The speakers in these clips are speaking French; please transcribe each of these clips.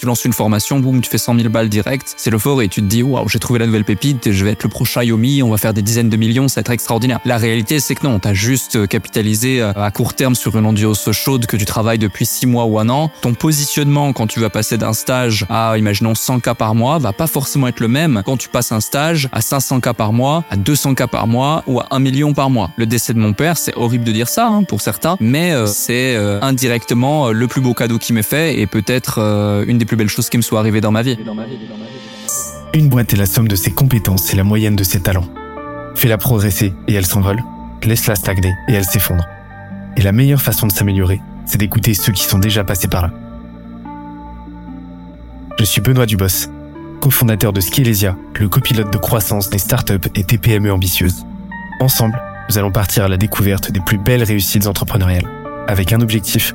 Tu lances une formation, boum, tu fais 100 000 balles direct. C'est l'euphorie. Tu te dis, waouh, j'ai trouvé la nouvelle pépite, je vais être le prochain Yomi, on va faire des dizaines de millions, ça va être extraordinaire. La réalité, c'est que non, t'as juste capitalisé à court terme sur une endurance chaude que tu travailles depuis 6 mois ou un an. Ton positionnement quand tu vas passer d'un stage à, imaginons, 100 cas par mois, va pas forcément être le même quand tu passes un stage à 500 cas par mois, à 200 cas par mois ou à 1 million par mois. Le décès de mon père, c'est horrible de dire ça hein, pour certains, mais euh, c'est euh, indirectement euh, le plus beau cadeau qui m'est fait et peut-être une des plus belles choses qui me soit arrivée dans ma vie. Une boîte est la somme de ses compétences et la moyenne de ses talents. Fais-la progresser et elle s'envole. Laisse-la stagner et elle s'effondre. Et la meilleure façon de s'améliorer, c'est d'écouter ceux qui sont déjà passés par là. Je suis Benoît Dubos, cofondateur de Skelesia, le copilote de croissance des startups et TPME ambitieuses. Ensemble, nous allons partir à la découverte des plus belles réussites entrepreneuriales, avec un objectif,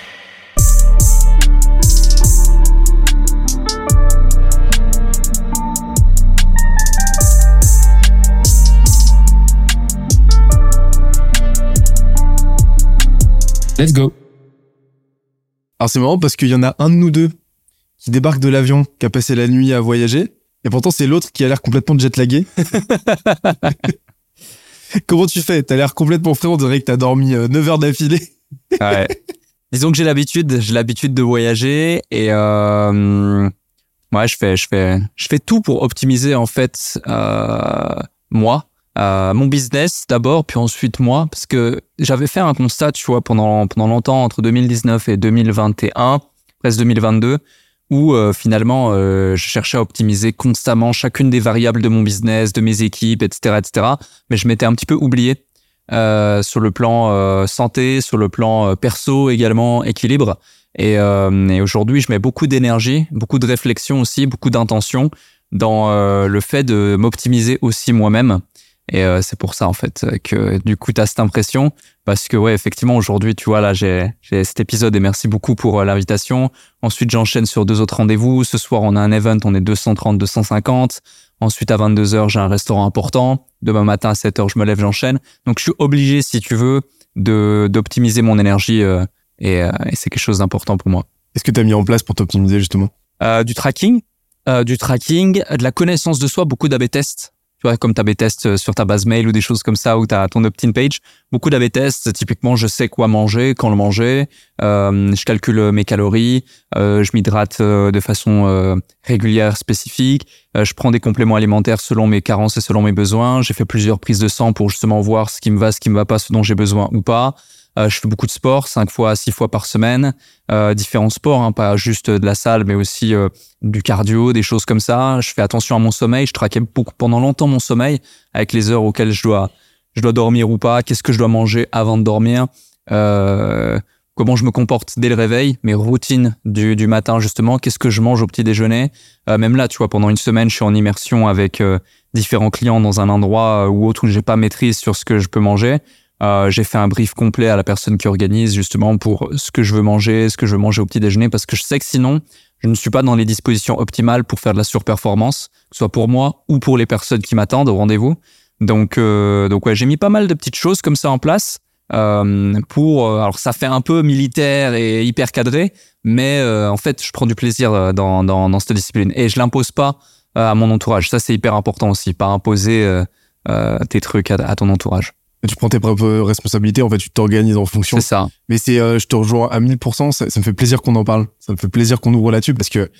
Let's go. Alors c'est marrant parce qu'il y en a un de nous deux qui débarque de l'avion, qui a passé la nuit à voyager, et pourtant c'est l'autre qui a l'air complètement jetlagué. Comment tu fais? T'as l'air complètement frais, on dirait que t'as dormi 9 euh, heures d'affilée. ouais. Disons que j'ai l'habitude, j'ai l'habitude de voyager et euh, ouais, je fais, je fais, je fais tout pour optimiser en fait euh, moi mon business d'abord, puis ensuite moi, parce que j'avais fait un constat, tu vois, pendant pendant longtemps entre 2019 et 2021, presque 2022, où euh, finalement euh, je cherchais à optimiser constamment chacune des variables de mon business, de mes équipes, etc., etc. Mais je m'étais un petit peu oublié euh, sur le plan santé, sur le plan perso également, équilibre. Et, et aujourd'hui, je mets beaucoup d'énergie, beaucoup de réflexion aussi, beaucoup d'intention dans le fait de m'optimiser aussi moi-même et euh, c'est pour ça en fait que du coup tu as cette impression parce que ouais effectivement aujourd'hui tu vois là j'ai j'ai cet épisode et merci beaucoup pour euh, l'invitation. Ensuite j'enchaîne sur deux autres rendez-vous. Ce soir on a un event, on est 230 250. Ensuite à 22h j'ai un restaurant important. Demain matin à 7h je me lève, j'enchaîne. Donc je suis obligé si tu veux de d'optimiser mon énergie euh, et, et c'est quelque chose d'important pour moi. Qu'est-ce que tu as mis en place pour t'optimiser justement? Du tracking, du tracking, de la connaissance de soi, beaucoup d'AB tests tu vois, comme tu as tests euh, sur ta base mail ou des choses comme ça, où tu as ton opt-in page. Beaucoup d'AB tests, typiquement, je sais quoi manger, quand le manger, euh, je calcule mes calories, euh, je m'hydrate euh, de façon euh, régulière, spécifique, je prends des compléments alimentaires selon mes carences et selon mes besoins, j'ai fait plusieurs prises de sang pour justement voir ce qui me va, ce qui me va pas, ce dont j'ai besoin ou pas. Euh, je fais beaucoup de sport, cinq fois, six fois par semaine, euh, différents sports, hein, pas juste de la salle, mais aussi euh, du cardio, des choses comme ça. Je fais attention à mon sommeil. Je traquais beaucoup, pendant longtemps mon sommeil avec les heures auxquelles je dois, je dois dormir ou pas. Qu'est-ce que je dois manger avant de dormir? Comment je me comporte dès le réveil, mes routines du, du matin justement. Qu'est-ce que je mange au petit déjeuner? Même là, tu vois, pendant une semaine, je suis en immersion avec différents clients dans un endroit ou autre où j'ai pas maîtrise sur ce que je peux manger. Euh, j'ai fait un brief complet à la personne qui organise justement pour ce que je veux manger, ce que je veux manger au petit déjeuner, parce que je sais que sinon, je ne suis pas dans les dispositions optimales pour faire de la surperformance, que ce soit pour moi ou pour les personnes qui m'attendent au rendez-vous. Donc, euh, donc ouais, j'ai mis pas mal de petites choses comme ça en place. Euh, pour euh, alors ça fait un peu militaire et hyper cadré mais euh, en fait je prends du plaisir dans, dans, dans cette discipline et je l'impose pas à mon entourage ça c'est hyper important aussi pas imposer tes trucs à ton entourage tu prends tes propres responsabilités, en fait, tu t'organises en fonction. C'est ça. Mais c'est, euh, je te rejoins à 1000%, ça, ça me fait plaisir qu'on en parle. Ça me fait plaisir qu'on ouvre là-dessus parce que,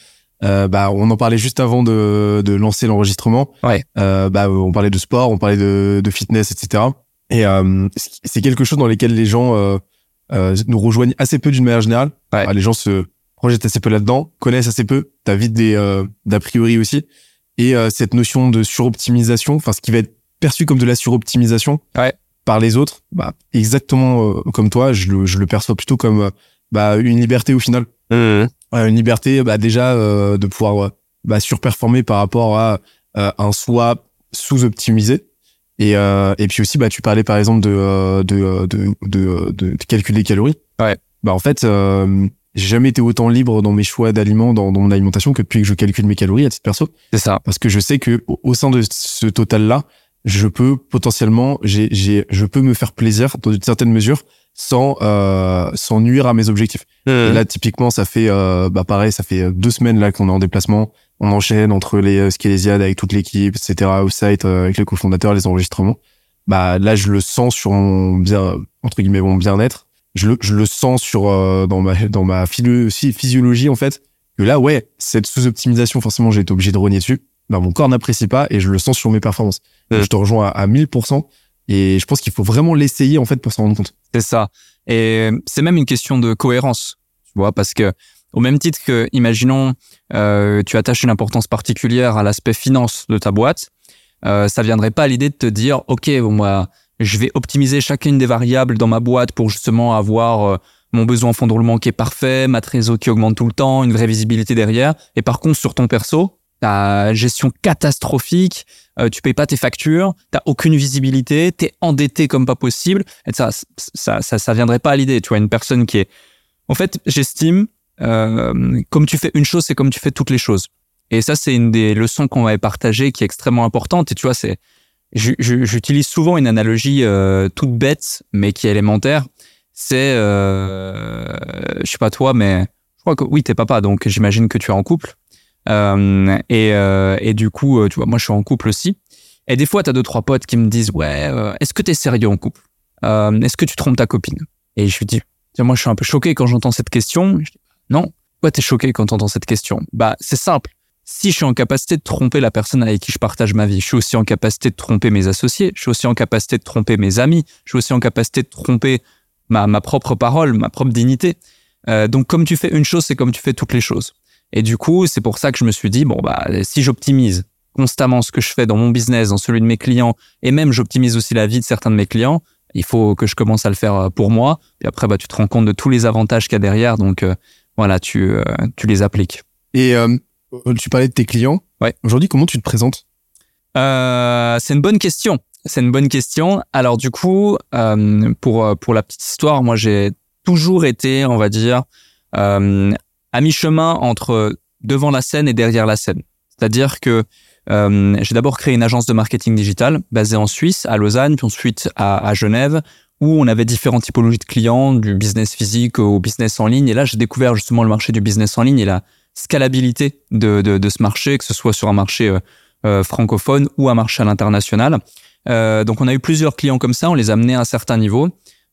euh, bah, on en parlait juste avant de, de lancer l'enregistrement. Ouais. Euh, bah, on parlait de sport, on parlait de, de fitness, etc. Et euh, c'est quelque chose dans lequel les gens euh, euh, nous rejoignent assez peu d'une manière générale. Ouais. Bah, les gens se projettent assez peu là-dedans, connaissent assez peu, t'as vite des d'a priori aussi. Et cette notion de suroptimisation, enfin, ce qui va être perçu comme de la suroptimisation, ouais par les autres, bah, exactement euh, comme toi, je le, je le perçois plutôt comme euh, bah, une liberté au final. Mmh. une liberté bah, déjà euh, de pouvoir bah, surperformer par rapport à un soi sous-optimisé. Et, et puis aussi, bah, tu parlais par exemple de, de, de, de, de, calcul des calories. Ouais. Bah, en fait, j'ai jamais été autant libre dans mes choix d'aliments, dans, dans mon alimentation que depuis que je calcule mes calories à titre perso. C'est ça. Parce que je sais que au, sein de ce total-là, je peux potentiellement, j'ai, j'ai, je peux me faire plaisir dans une certaine mesure sans, euh, sans nuire à mes objectifs. Et là, typiquement, ça fait, euh, bah pareil, ça fait deux semaines là qu'on est en déplacement. On enchaîne entre les euh, Skelésiades avec toute l'équipe, etc., off-site, euh, avec les cofondateurs, les enregistrements. Bah là, je le sens sur mon bien, entre guillemets, mon bien-être. Je le, je le sens sur euh, dans ma dans ma philo- physiologie en fait. Que là, ouais, cette sous-optimisation, forcément, j'ai été obligé de rogner dessus. Bah, mon corps n'apprécie pas et je le sens sur mes performances. Je te rejoins à, à 1000%. Et je pense qu'il faut vraiment l'essayer en fait pour s'en rendre compte. C'est ça. Et c'est même une question de cohérence, tu vois, parce que au même titre que, imaginons, euh, tu attaches une importance particulière à l'aspect finance de ta boîte, euh, ça viendrait pas à l'idée de te dire, ok, bon, moi, je vais optimiser chacune des variables dans ma boîte pour justement avoir euh, mon besoin en fonds de roulement qui est parfait, ma trésor qui augmente tout le temps, une vraie visibilité derrière. Et par contre, sur ton perso, ta gestion catastrophique, euh, tu payes pas tes factures, t'as aucune visibilité, t'es endetté comme pas possible. Et ça, ça, ça, ça viendrait pas à l'idée. Tu vois, une personne qui est, en fait, j'estime, euh, comme tu fais une chose, c'est comme tu fais toutes les choses. Et ça, c'est une des leçons qu'on m'avait partagées qui est extrêmement importante. Et tu vois, c'est, j'utilise souvent une analogie euh, toute bête, mais qui est élémentaire. C'est, euh, je sais pas toi, mais je crois que oui, t'es papa, donc j'imagine que tu es en couple. Euh, et, euh, et du coup, euh, tu vois, moi, je suis en couple aussi. Et des fois, t'as deux trois potes qui me disent, ouais, est-ce que t'es sérieux en couple? Est-ce que tu trompes ta copine? Et je lui dis, moi, je suis un peu choqué quand j'entends cette question. Non, pourquoi t'es choqué quand t'entends cette question? Bah, c'est simple. Si je suis en capacité de tromper la personne avec qui je partage ma vie, je suis aussi en capacité de tromper mes associés, je suis aussi en capacité de tromper mes amis, je suis aussi en capacité de tromper ma, ma propre parole, ma propre dignité. Euh, donc, comme tu fais une chose, c'est comme tu fais toutes les choses. Et du coup, c'est pour ça que je me suis dit, bon, bah, si j'optimise constamment ce que je fais dans mon business, dans celui de mes clients, et même j'optimise aussi la vie de certains de mes clients, il faut que je commence à le faire euh, pour moi. Et après, bah, tu te rends compte de tous les avantages qu'il y a derrière. Donc, euh, voilà, tu, euh, tu les appliques. Et euh, tu parlais de tes clients. Ouais. Aujourd'hui, comment tu te présentes? C'est une bonne question. C'est une bonne question. Alors du coup, pour pour la petite histoire, moi j'ai toujours été, on va dire, euh, à mi-chemin entre devant la scène et derrière la scène. C'est-à-dire que euh, j'ai d'abord créé une agence de marketing digital basée en Suisse, à Lausanne, puis ensuite à, à Genève, où on avait différentes typologies de clients, du business physique au business en ligne. Et là, j'ai découvert justement le marché du business en ligne et la scalabilité de, de, de ce marché, que ce soit sur un marché euh, euh, francophone ou un marché à l'international. Euh, donc on a eu plusieurs clients comme ça, on les a amenés à un certain niveau.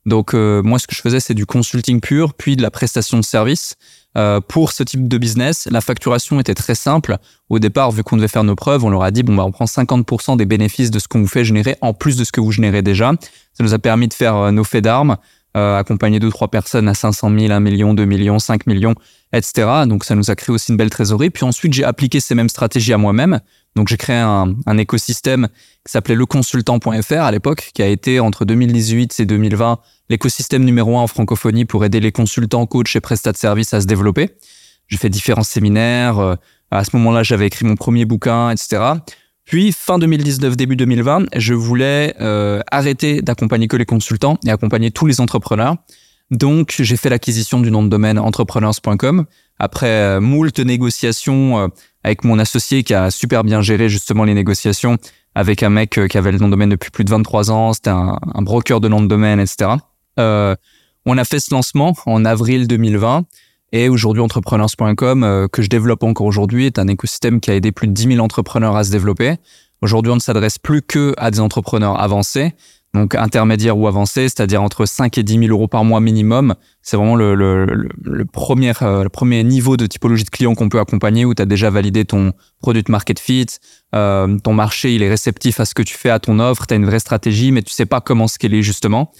Donc euh, moi ce que je faisais c'est du consulting pur, puis de la prestation de service. Euh, pour ce type de business, la facturation était très simple. Au départ, vu qu'on devait faire nos preuves, on leur a dit bon bah on prend 50% des bénéfices de ce qu'on vous fait générer en plus de ce que vous générez déjà. Ça nous a permis de faire euh, nos faits d'armes, euh, accompagner deux trois personnes à 500 000, 1 million, 2 millions, 5 millions, etc. Donc ça nous a créé aussi une belle trésorerie. Puis ensuite j'ai appliqué ces mêmes stratégies à moi-même. Donc j'ai créé un, écosystème qui s'appelait leconsultant.fr à l'époque, qui a été entre 2018 et 2020 l'écosystème numéro un en francophonie pour aider les consultants, coachs et prestats de services à se développer. J'ai fait différents séminaires. euh, À ce moment-là, j'avais écrit mon premier bouquin, etc. Puis fin 2019, début 2020, je voulais euh, arrêter d'accompagner que les consultants et accompagner tous les entrepreneurs. Donc j'ai fait l'acquisition du nom de domaine entrepreneurs.com après euh, moult négociations avec mon associé qui a super bien géré justement les négociations avec un mec euh, qui avait le nom de domaine depuis plus de 23 ans, c'était un, broker de nom de domaine, etc. Euh, on a fait ce lancement en avril 2020 et aujourd'hui entrepreneurs.com euh, que je développe encore aujourd'hui est un écosystème qui a aidé plus de 10 000 entrepreneurs à se développer. Aujourd'hui, on ne s'adresse plus que à des entrepreneurs avancés, donc intermédiaires ou avancés, c'est-à-dire entre 5 et 10 000 euros par mois minimum. C'est vraiment le, premier, euh, le premier niveau de typologie de client qu'on peut accompagner où tu as déjà validé ton product market fit, euh, ton marché il est réceptif à ce que tu fais, à ton offre, tu as une vraie stratégie, mais tu sais pas comment scaler justement.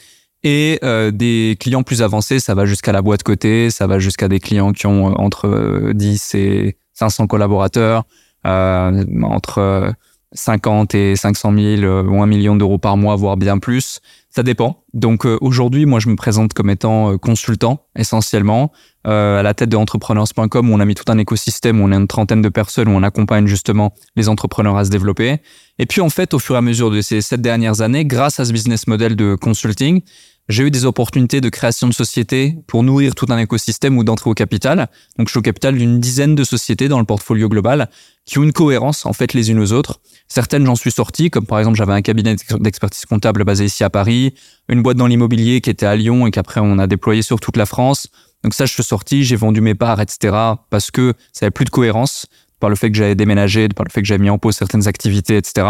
Et euh, des clients plus avancés, ça va jusqu'à la boîte côté, ça va jusqu'à des clients qui ont entre euh, 10 et 500 collaborateurs, entre 50 et 500 000 euh, ou 1 million d'euros par mois, voire bien plus. Ça dépend. Donc euh, aujourd'hui, moi, je me présente comme étant euh, consultant essentiellement euh, à la tête de entrepreneurs.com où on a mis tout un écosystème où on a une trentaine de personnes où on accompagne justement les entrepreneurs à se développer. Et puis en fait, au fur et à mesure de ces sept dernières années, grâce à ce business model de consulting, j'ai eu des opportunités de création de sociétés pour nourrir tout un écosystème ou d'entrer au capital. Donc, je suis au capital d'une dizaine de sociétés dans le portfolio global qui ont une cohérence, en fait, les unes aux autres. Certaines, j'en suis sorti, comme par exemple, j'avais un cabinet d'expertise comptable basé ici à Paris, une boîte dans l'immobilier qui était à Lyon et qu'après, on a déployé sur toute la France. Donc ça, je suis sorti, j'ai vendu mes parts, etc. parce que ça avait plus de cohérence par le fait que j'avais déménagé, par le fait que j'avais mis en pause certaines activités, etc.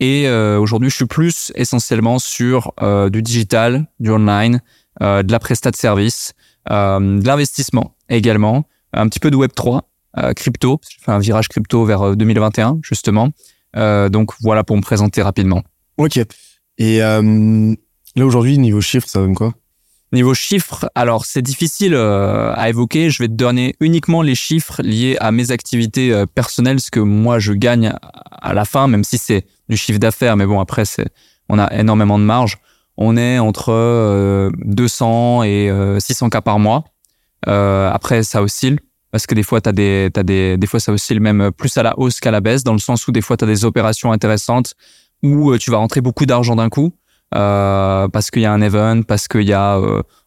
Et euh, aujourd'hui, je suis plus essentiellement sur euh, du digital, du online, euh, de la prestat de service, de l'investissement également, un petit peu de Web 3, crypto. J'ai fait un virage crypto vers 2021 justement. donc voilà pour me présenter rapidement. Ok. Et là aujourd'hui, niveau chiffres, ça donne quoi? Niveau chiffres, alors c'est difficile à évoquer. Je vais te donner uniquement les chiffres liés à mes activités personnelles, ce que moi je gagne à la fin, même si c'est du chiffre d'affaires, mais bon, après, c'est, on a énormément de marge. On est entre 200 euh, et 600 euh, cas par mois. Euh, après, ça oscille parce que des fois, t'as des, t'as des, des fois, ça oscille même plus à la hausse qu'à la baisse, dans le sens où des fois, tu as des opérations intéressantes où tu vas rentrer beaucoup d'argent d'un coup. Euh, parce qu'il y a un event, parce qu'il y a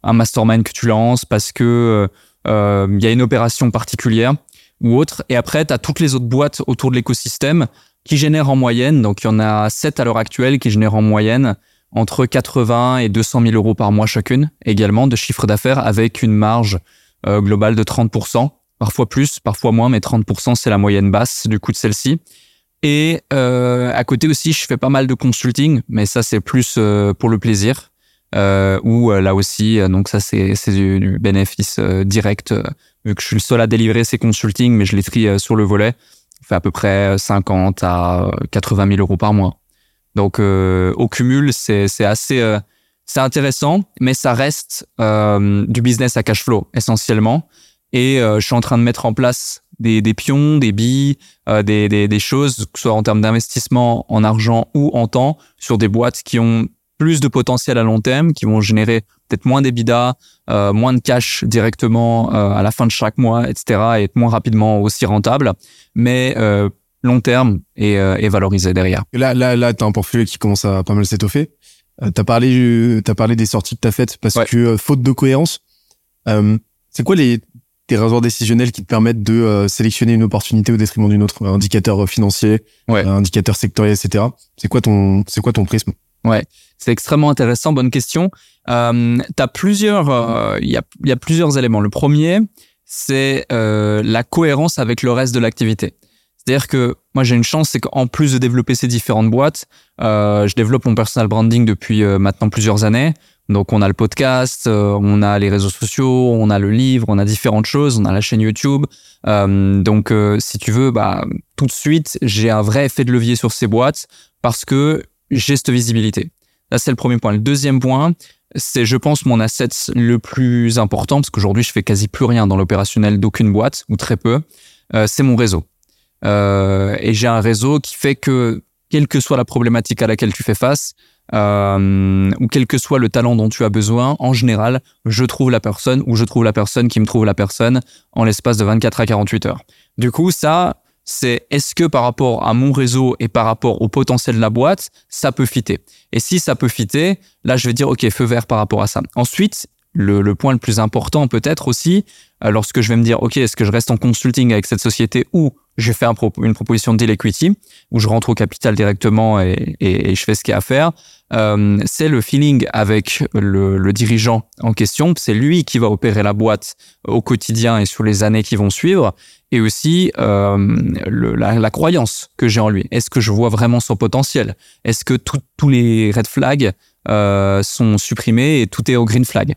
un mastermind que tu lances, parce que euh, il y a une opération particulière ou autre. Et après, tu as toutes les autres boîtes autour de l'écosystème qui génèrent en moyenne, donc il y en a 7 à l'heure actuelle qui génèrent en moyenne entre 80 et 200 000 euros par mois chacune, également de chiffre d'affaires avec une marge euh, globale de 30%, parfois plus, parfois moins, mais 30% c'est la moyenne basse du coût de celle-ci. Et euh, à côté aussi, je fais pas mal de consulting, mais ça c'est plus euh, pour le plaisir. Euh, ou là aussi, donc ça c'est du, du, bénéfice direct, vu que je suis le seul à délivrer ces consulting, mais je les trie sur le volet fait à peu près 50 à 80 000 euros par mois. Donc euh, au cumul, c'est assez euh, c'est intéressant, mais ça reste euh, du business à cash flow essentiellement. Et je suis en train de mettre en place des, des pions, des billes, des, des, des, choses, que ce soit en termes d'investissement en argent ou en temps, sur des boîtes qui ont plus de potentiel à long terme, qui vont générer peut-être moins d'EBITDA, euh, moins de cash directement euh, à la fin de chaque mois, etc. et être moins rapidement aussi rentable, mais euh, long terme et, euh, et valorisé derrière. Là, là, là, t'as un portfolio qui commence à pas mal s'étoffer. Euh, t'as parlé, t'as parlé des sorties que t'as faites parce que faute de cohérence. c'est quoi les tes raisons décisionnels qui te permettent de sélectionner une opportunité au détriment d'une autre, un indicateur financier, ouais. un indicateur sectoriel, etc. C'est quoi ton, c'est quoi ton prisme? Ouais, c'est extrêmement intéressant. Bonne question. Euh, T'as plusieurs, euh, il y, a, y, a, plusieurs éléments. Le premier, c'est euh, la cohérence avec le reste de l'activité. C'est-à-dire que moi j'ai une chance, c'est qu'en plus de développer ces différentes boîtes, euh, je développe mon personal branding depuis euh, maintenant plusieurs années. Donc on a le podcast, euh, on a les réseaux sociaux, on a le livre, on a différentes choses, on a la chaîne YouTube. donc si tu veux, bah tout de suite j'ai un vrai effet de levier sur ces boîtes parce que j'ai cette visibilité. Là, c'est le premier point. Le deuxième point, c'est, je pense, mon asset le plus important, parce qu'aujourd'hui, je fais quasi plus rien dans l'opérationnel d'aucune boîte, ou très peu, euh, c'est mon réseau. Euh, et j'ai un réseau qui fait que, quelle que soit la problématique à laquelle tu fais face, euh, ou quel que soit le talent dont tu as besoin, en général, je trouve la personne, ou je trouve la personne qui me trouve la personne, en l'espace de 24 à 48 heures. Du coup, ça, c'est est-ce que par rapport à mon réseau et par rapport au potentiel de la boîte, ça peut fitter? Et si ça peut fitter, là, je vais dire, OK, feu vert par rapport à ça. Ensuite, le, le point le plus important peut-être aussi, euh, lorsque je vais me dire, OK, est-ce que je reste en consulting avec cette société ou je fais un une proposition de deal equity, où je rentre au capital directement et, je fais ce qu'il y a à faire, euh, c'est le feeling avec le, dirigeant en question. C'est lui qui va opérer la boîte au quotidien et sur les années qui vont suivre et aussi euh, la, croyance que j'ai en lui. Est-ce que je vois vraiment son potentiel? Est-ce que tous les red flags euh, sont supprimés et tout est au green flag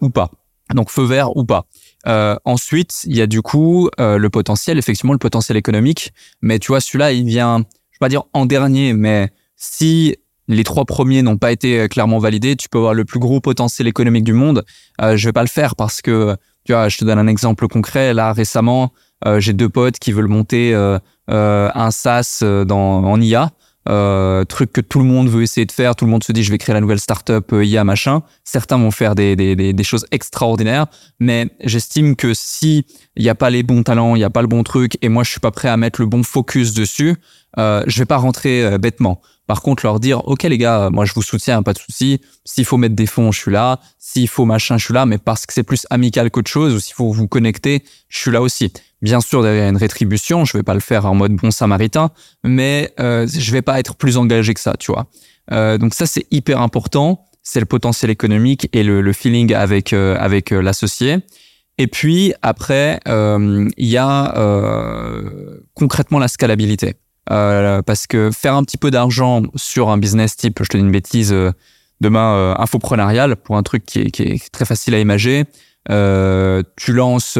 ou pas? Donc feu vert ou pas? Euh, ensuite, il y a du coup euh, le potentiel, effectivement le potentiel économique. Mais tu vois, celui-là, il vient, je vais pas dire en dernier, mais si les trois premiers n'ont pas été euh, clairement validés, tu peux avoir le plus gros potentiel économique du monde. Euh, je vais pas le faire parce que, tu vois, je te donne un exemple concret. Là, récemment, euh, j'ai deux potes qui veulent monter euh, un SaaS dans, en IA. Euh, truc que tout le monde veut essayer de faire, tout le monde se dit je vais créer la nouvelle startup IA machin. Certains vont faire des, des, des, choses extraordinaires, mais j'estime que si il n'y a pas les bons talents, il n'y a pas le bon truc, et moi je suis pas prêt à mettre le bon focus dessus, euh, je vais pas rentrer bêtement. Par contre, leur dire, OK, les gars, moi, je vous soutiens, pas de souci. S'il faut mettre des fonds, je suis là. S'il faut machin, je suis là. Mais parce que c'est plus amical qu'autre chose, ou s'il faut vous connecter, je suis là aussi. Bien sûr, derrière une rétribution, je vais pas le faire en mode bon samaritain, mais euh, je vais pas être plus engagé que ça, tu vois. Euh, donc ça, c'est hyper important. C'est le potentiel économique et le, feeling avec euh, avec euh, l'associé. Et puis après, il y a concrètement la scalabilité. Parce que faire un petit peu d'argent sur un business type, je te dis une bêtise, demain infoprenarial pour un truc qui est, qui est très facile à imager. Tu lances,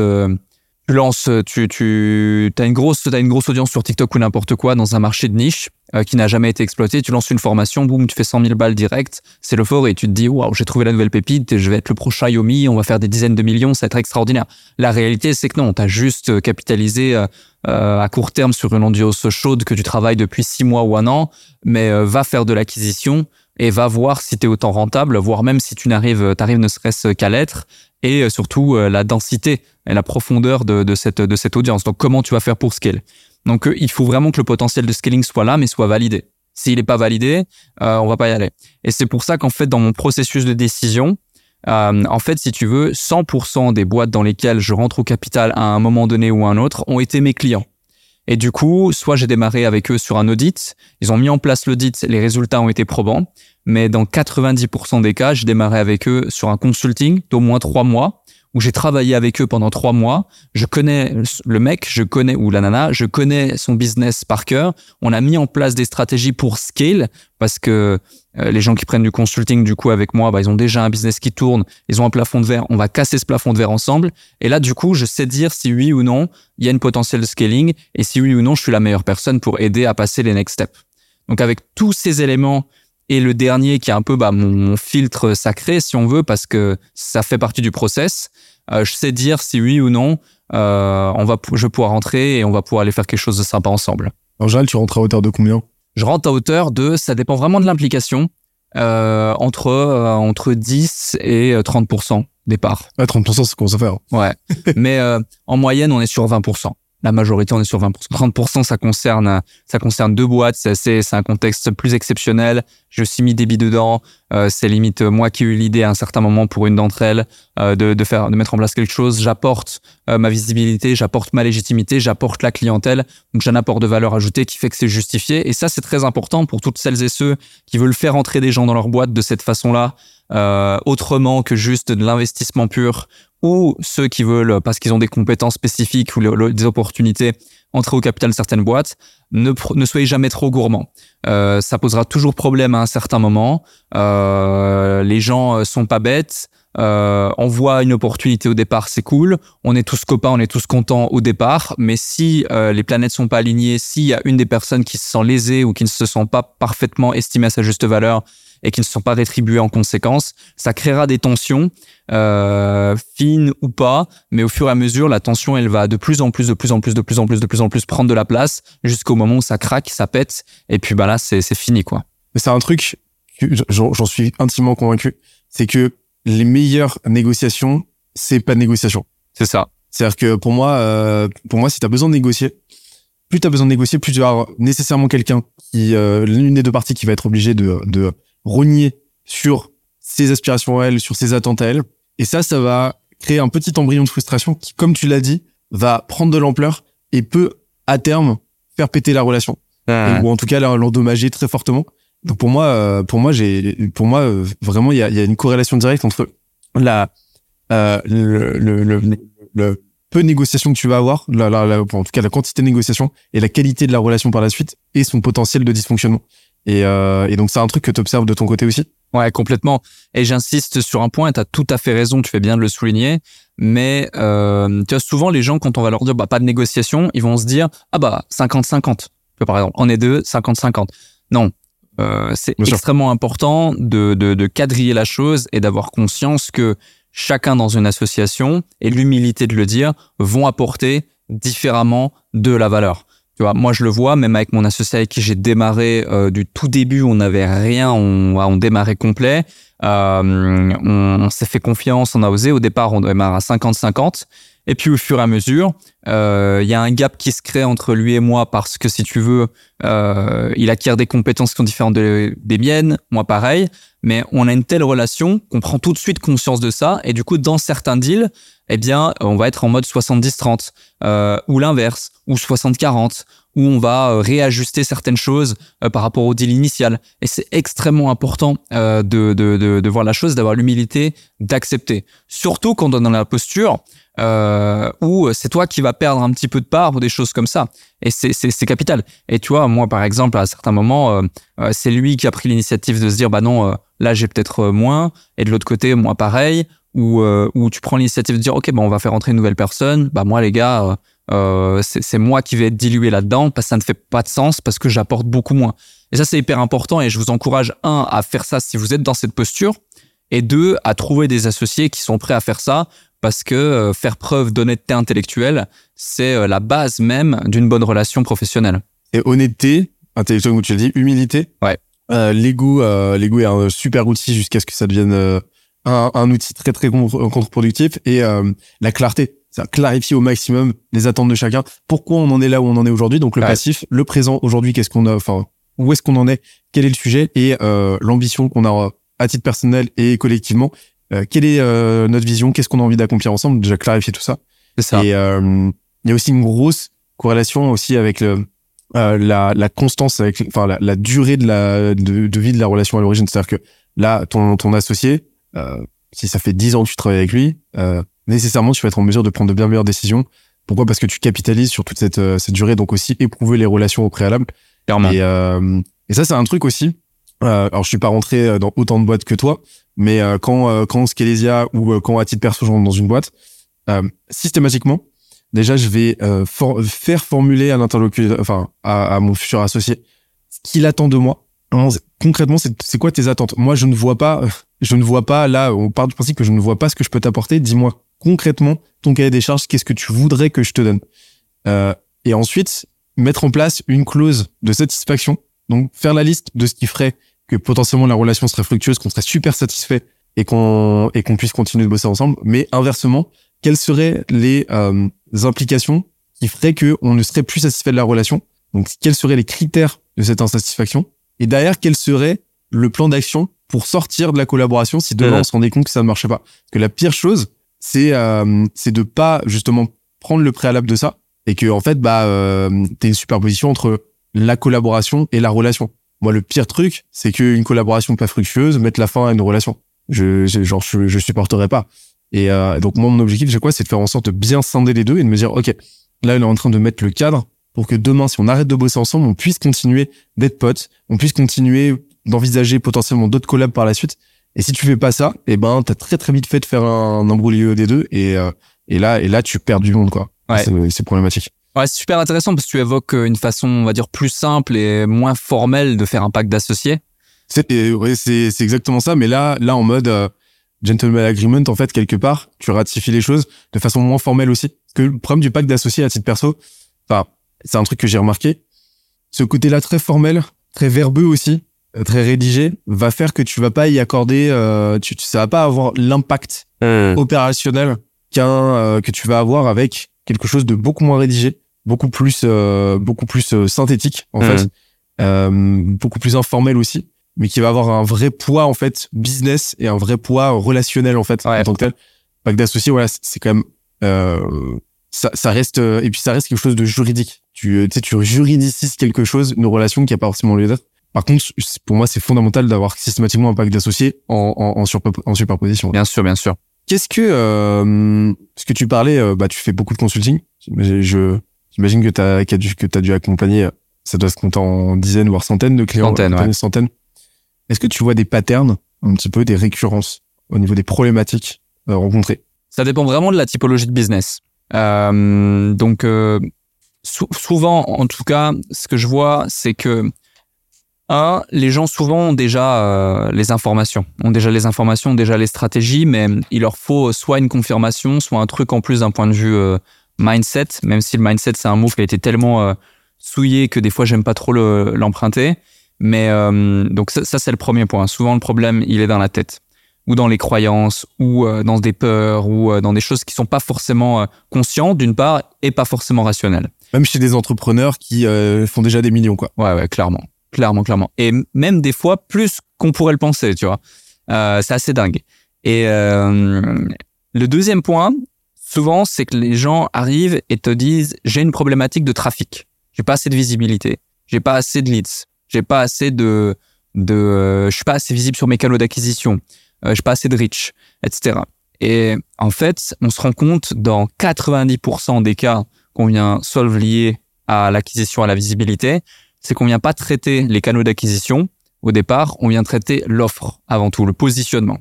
tu lances, tu, tu as une grosse, as une grosse audience sur TikTok ou n'importe quoi dans un marché de niche euh, qui n'a jamais été exploité. Tu lances une formation, boum, tu fais 100 000 balles direct, c'est l'euphorie. Tu te dis, waouh, j'ai trouvé la nouvelle pépite, je vais être le prochain Yomi, on va faire des dizaines de millions, ça va être extraordinaire. La réalité, c'est que non, t'as juste capitalisé euh, euh, à court terme sur une audience chaude que tu travailles depuis six mois ou un an, mais euh, va faire de l'acquisition et va voir si tu es autant rentable, voire même si tu n'arrives, t'arrives ne serait-ce qu'à l'être, et euh, surtout euh, la densité et la profondeur de, de, cette, de cette audience. Donc comment tu vas faire pour scale? Donc euh, il faut vraiment que le potentiel de scaling soit là, mais soit validé. S'il n'est pas validé, euh, on va pas y aller. Et c'est pour ça qu'en fait, dans mon processus de décision, euh, en fait, si tu veux, 100% des boîtes dans lesquelles je rentre au capital à un moment donné ou un autre ont été mes clients. Et du coup, soit j'ai démarré avec eux sur un audit, ils ont mis en place l'audit, les résultats ont été probants, mais dans 90% des cas, j'ai démarré avec eux sur un consulting d'au moins trois mois, où j'ai travaillé avec eux pendant trois mois. Je connais le mec, je connais, ou la nana, je connais son business par cœur. On a mis en place des stratégies pour scale, parce que euh, les gens qui prennent du consulting du coup avec moi, bah, ils ont déjà un business qui tourne, ils ont un plafond de verre, on va casser ce plafond de verre ensemble. Et là, du coup, je sais dire si oui ou non, il y a une potentiel de scaling, et si oui ou non, je suis la meilleure personne pour aider à passer les next steps. Donc avec tous ces éléments et le dernier qui est un peu bah, mon, mon filtre sacré, si on veut, parce que ça fait partie du process, euh, je sais dire si oui ou non, euh, on va, je vais pouvoir rentrer et on va pouvoir aller faire quelque chose de sympa ensemble. En général, tu rentres à hauteur de combien? Je rentre à hauteur de, ça dépend vraiment de l'implication, euh, entre, euh, entre 10 et 30% départ. Ouais, 30% c'est qu'on à faire. Ouais. Mais euh, en moyenne, on est sur 20%. La majorité, on est sur 20%. 30%, ça concerne, ça concerne deux boîtes. C'est c'est un contexte plus exceptionnel. J'ai aussi mis des billes dedans. Euh, c'est limite moi qui ai eu l'idée à un certain moment pour une d'entre elles euh, de, de faire, de mettre en place quelque chose. J'apporte euh, ma visibilité, j'apporte ma légitimité, j'apporte la clientèle. Donc j'ai un de valeur ajoutée qui fait que c'est justifié. Et ça, c'est très important pour toutes celles et ceux qui veulent faire entrer des gens dans leur boîte de cette façon-là, euh, autrement que juste de l'investissement pur ou ceux qui veulent, parce qu'ils ont des compétences spécifiques ou des opportunités, entrer au capital de certaines boîtes, ne, soyez jamais trop gourmand. Euh, ça posera toujours problème à un certain moment. Euh, les gens euh, sont pas bêtes. On voit une opportunité au départ, c'est cool. On est tous copains, on est tous contents au départ. Mais si les planètes sont pas alignées, s'il y a une des personnes qui se sent lésée ou qui ne se sent pas parfaitement estimée à sa juste valeur et qui ne sont pas rétribuées en conséquence, ça créera des tensions euh, fines ou pas, mais au fur et à mesure, la tension, elle va de plus en plus, de plus en plus, de plus en plus, de plus en plus prendre de la place jusqu'au moment où ça craque, ça pète, et puis bah là, c'est fini quoi. Mais c'est un truc, que j'en suis intimement convaincu, c'est que les meilleures négociations, c'est pas de négociation. C'est ça. C'est-à-dire que pour moi, euh, pour moi, si tu as besoin de négocier, plus tu as besoin de négocier, plus tu vas avoir nécessairement quelqu'un qui, euh, l'une des deux parties qui va être obligée de, de rogner sur ses aspirations à elle, sur ses attentes à elle. Et ça, ça va créer un petit embryon de frustration qui, comme tu l'as dit, va prendre de l'ampleur et peut, à terme, faire péter la relation. Et- ou en tout cas l'endommager très fortement. Donc pour moi, euh, pour moi, j'ai, pour moi, euh, vraiment, il y a, il y a une corrélation directe entre la, euh, le, le, le, le peu de négociation que tu vas avoir, la, la, la- en tout cas la quantité de négociation et la qualité de la relation par la suite et son potentiel de dysfonctionnement. Et, euh, et donc c'est un truc que tu observes de ton côté aussi? Ouais, complètement. Et j'insiste sur un point, tu as tout à fait raison, tu fais bien de le souligner, mais euh, tu vois, souvent les gens, quand on va leur dire bah, pas de négociation, ils vont se dire ah bah 50-50. Tu vois, Par exemple, on est deux, 50-50. Non, euh, c'est extrêmement important de, de, de quadriller la chose et d'avoir conscience que chacun dans une association, et l'humilité de le dire, vont apporter différemment de la valeur. Tu vois, moi je le vois, même avec mon associé avec qui j'ai démarré euh, du tout début, on n'avait rien, on, on démarrait complet. Euh, on, s'est fait confiance, on a osé. Au départ, on démarre à 50-50. Et puis au fur et à mesure, euh, il y a un gap qui se crée entre lui et moi parce que si tu veux, il acquiert des compétences qui sont différentes des miennes, moi pareil, mais on a une telle relation qu'on prend tout de suite conscience de ça et du coup dans certains deals, eh bien on va être en mode 70-30 euh, ou l'inverse ou 60-40 où on va euh, réajuster certaines choses euh, par rapport au deal initial. Et c'est extrêmement important euh, de, de, de, de, voir la chose, d'avoir l'humilité, d'accepter. Surtout quand on est dans la posture euh, où c'est toi qui vas perdre un petit peu de part ou des choses comme ça. Et c'est capital. Et tu vois, moi, par exemple, à certains moments, c'est lui qui a pris l'initiative de se dire, bah non, là, j'ai peut-être moins. Et de l'autre côté, moi, pareil. Ou où tu prends l'initiative de dire, OK, bah, on va faire entrer une nouvelle personne. Bah moi, les gars euh, c'est moi qui vais être dilué là-dedans parce que ça ne fait pas de sens parce que j'apporte beaucoup moins. Et ça, c'est hyper important et je vous encourage, un, à faire ça si vous êtes dans cette posture et deux, à trouver des associés qui sont prêts à faire ça parce que euh, faire preuve d'honnêteté intellectuelle, c'est euh, la base même d'une bonne relation professionnelle. Et honnêteté, intellectuelle, comme tu l'as dit, humilité? Ouais. Euh, L'ego, euh, l'ego est un super outil jusqu'à ce que ça devienne un, un, outil très très contre-productif et la clarté ça clarifie au maximum les attentes de chacun. Pourquoi on en est là où on en est aujourd'hui? Donc le passif, le présent aujourd'hui, qu'est-ce qu'on a, enfin où est-ce qu'on en est, quel est le sujet? Et euh, l'ambition qu'on a à titre personnel et collectivement. Euh, quelle est euh, notre vision? Qu'est-ce qu'on a envie d'accomplir ensemble? Déjà clarifier tout ça. C'est ça. Et il y a aussi une grosse corrélation aussi avec le, la, la constance, avec enfin la, la durée de la de, de, vie de la relation à l'origine. C'est-à-dire que là, ton ton associé, si ça fait dix ans que tu travailles avec lui, nécessairement tu vas être en mesure de prendre de bien meilleures décisions. Pourquoi? Parce que tu capitalises sur toute cette, euh, cette durée, donc aussi éprouver les relations au préalable. Et, euh, et ça, c'est un truc aussi. Euh, alors, je suis pas rentré dans autant de boîtes que toi, mais euh, quand euh, quand Skelesia ou quand à titre perso je rentre dans une boîte, systématiquement, déjà je vais faire formuler à l'interlocuteur, enfin à, à, mon futur associé, ce qu'il attend de moi. Concrètement, c'est quoi tes attentes? Moi, je ne vois pas, je ne vois pas là. On part du principe que je ne vois pas ce que je peux t'apporter. Dis-moi concrètement ton cahier des charges, qu'est-ce que tu voudrais que je te donne? Euh, Et ensuite, mettre en place une clause de satisfaction. Donc, faire la liste de ce qui ferait que potentiellement la relation serait fructueuse, qu'on serait super satisfait et qu'on et qu'on puisse continuer de bosser ensemble. Mais inversement, quelles seraient les euh, implications qui feraient que on ne serait plus satisfait de la relation Donc, quels seraient les critères de cette insatisfaction? Et derrière, quel serait le plan d'action pour sortir de la collaboration si demain on se rendait compte que ça ne marchait pas? Parce que la pire chose, c'est euh, c'est de pas justement prendre le préalable de ça et que en fait bah euh, t'es une superposition entre la collaboration et la relation. Moi le pire truc c'est qu'une collaboration pas fructueuse mette la fin à une relation. Je, je genre je, je supporterais pas. Et euh, donc moi mon objectif c'est quoi? C'est de faire en sorte de bien scinder les deux et de me dire ok là on est en train de mettre le cadre pour que demain si on arrête de bosser ensemble on puisse continuer d'être potes, on puisse continuer d'envisager potentiellement d'autres collabs par la suite et si tu fais pas ça, eh ben, t'as très très vite fait de faire un, embrouillé des deux et, euh, et là, et là, tu perds du monde, quoi. Ouais. C'est problématique. Ouais, c'est super intéressant parce que tu évoques euh, une façon, on va dire, plus simple et moins formelle de faire un pacte d'associés. C'est, ouais, c'est, c'est exactement ça. Mais là, là, en mode euh, gentleman agreement, en fait, quelque part, tu ratifies les choses de façon moins formelle aussi. Parce que le problème du pacte d'associés à titre perso, enfin, c'est un truc que j'ai remarqué. Ce côté-là très formel, très verbeux aussi, euh, très rédigé va faire que tu vas pas y accorder euh, tu, ça va pas avoir l'impact hmm. opérationnel qu'un euh, que tu vas avoir avec quelque chose de beaucoup moins rédigé beaucoup plus euh, beaucoup plus synthétique en fait hmm. beaucoup plus informel aussi mais qui va avoir un vrai poids en fait business et un vrai poids relationnel en fait en tant que tel pack d'associés voilà c'est quand même ça, ça reste et puis ça reste quelque chose de juridique tu tu sais tu juridices quelque chose une relation qui a pas forcément lieu d'être par contre, pour moi, c'est fondamental d'avoir systématiquement un pack d'associés en, en, en, superposition. Bien sûr, bien sûr. Qu'est-ce que, euh, ce que tu parlais, euh, bah, tu fais beaucoup de consulting. Je, j'imagine que t'as, que dû, que t'as dû accompagner, ça doit se compter en dizaines voire centaines de clients. Centaines, ouais. centaines. Est-ce que tu vois des patterns, un petit peu des récurrences au niveau des problématiques euh, rencontrées? Ça dépend vraiment de la typologie de business. Euh, donc, euh, souvent, en tout cas, ce que je vois, c'est que un, les gens souvent ont déjà les informations, ont déjà les informations, ont déjà les stratégies, mais il leur faut soit une confirmation, soit un truc en plus d'un point de vue mindset, même si le mindset c'est un mot qui a été tellement souillé que des fois j'aime pas trop l'emprunter. Mais donc ça, ça c'est le premier point. Souvent le problème il est dans la tête. ou dans les croyances ou euh, dans des peurs ou euh, dans des choses qui sont pas forcément euh, conscientes d'une part et pas forcément rationnelles. Même chez des entrepreneurs qui font déjà des millions, quoi. Ouais, ouais, clairement, clairement, clairement. Et même des fois plus qu'on pourrait le penser, tu vois. c'est assez dingue. Et le deuxième point, souvent, c'est que les gens arrivent et te disent j'ai une problématique de trafic. J'ai pas assez de visibilité. J'ai pas assez de leads. J'ai pas assez de de je suis pas assez visible sur mes canaux d'acquisition euh, j'ai pas assez de reach, etc. Et en fait, on se rend compte dans 90% des cas qu'on vient solve liés à l'acquisition, à la visibilité, c'est qu'on vient pas traiter les canaux d'acquisition au départ, on vient traiter l'offre avant tout, le positionnement.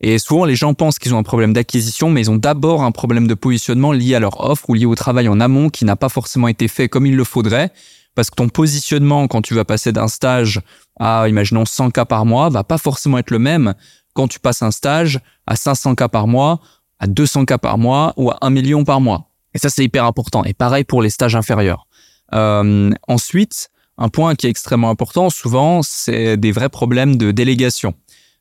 Et souvent, les gens pensent qu'ils ont un problème d'acquisition, mais ils ont d'abord un problème de positionnement lié à leur offre ou lié au travail en amont qui n'a pas forcément été fait comme il le faudrait. Parce que ton positionnement, quand tu vas passer d'un stage à, imaginons, 100 cas par mois, va pas forcément être le même quand tu passes un stage à 500 cas par mois, à 200 cas par mois ou à 1 million par mois. Et ça, c'est hyper important. Et pareil pour les stages inférieurs. Euh, ensuite, un point qui est extrêmement important, souvent, c'est des vrais problèmes de délégation.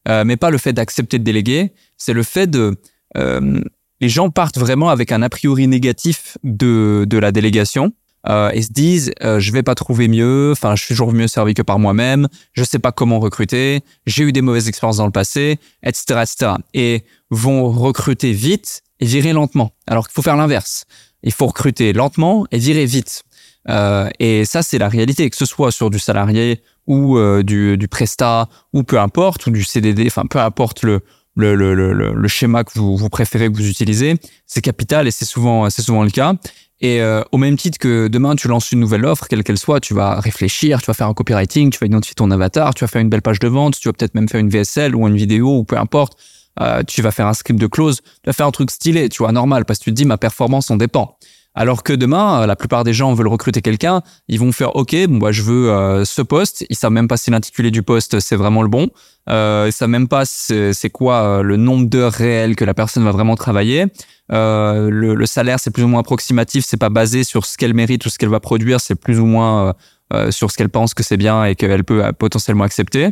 Euh, mais pas le fait d'accepter de déléguer, c'est le fait de... Euh, les gens partent vraiment avec un a priori négatif de, de la délégation euh, et se disent euh, je vais pas trouver mieux, enfin je suis toujours mieux servi que par moi-même, je sais pas comment recruter, j'ai eu des mauvaises expériences dans le passé, etc., etc. Et vont recruter vite et virer lentement. Alors qu'il faut faire l'inverse. Il faut recruter lentement et virer vite. Euh, et ça c'est la réalité, que ce soit sur du salarié ou euh, du, du prestat ou peu importe ou du CDD, enfin peu importe le le, le, le, le schéma que vous, vous préférez que vous utilisez, c'est capital et c'est souvent c'est souvent le cas. Et euh, au même titre que demain, tu lances une nouvelle offre, quelle qu'elle soit, tu vas réfléchir, tu vas faire un copywriting, tu vas identifier ton avatar, tu vas faire une belle page de vente, tu vas peut-être même faire une VSL ou une vidéo ou peu importe. Euh, tu vas faire un script de close, tu vas faire un truc stylé, tu vois, normal, parce que tu te dis ma performance en dépend. Alors que demain, euh, la plupart des gens veulent recruter quelqu'un, ils vont faire OK, bon bah je veux euh, ce poste, ils savent même pas si l'intitulé du poste c'est vraiment le bon, euh, ils savent même pas c'est quoi euh, le nombre d'heures réelles que la personne va vraiment travailler. Euh, le, le, salaire c'est plus ou moins approximatif, c'est pas basé sur ce qu'elle mérite ou ce qu'elle va produire, c'est plus ou moins euh, sur ce qu'elle pense que c'est bien et qu'elle peut potentiellement accepter.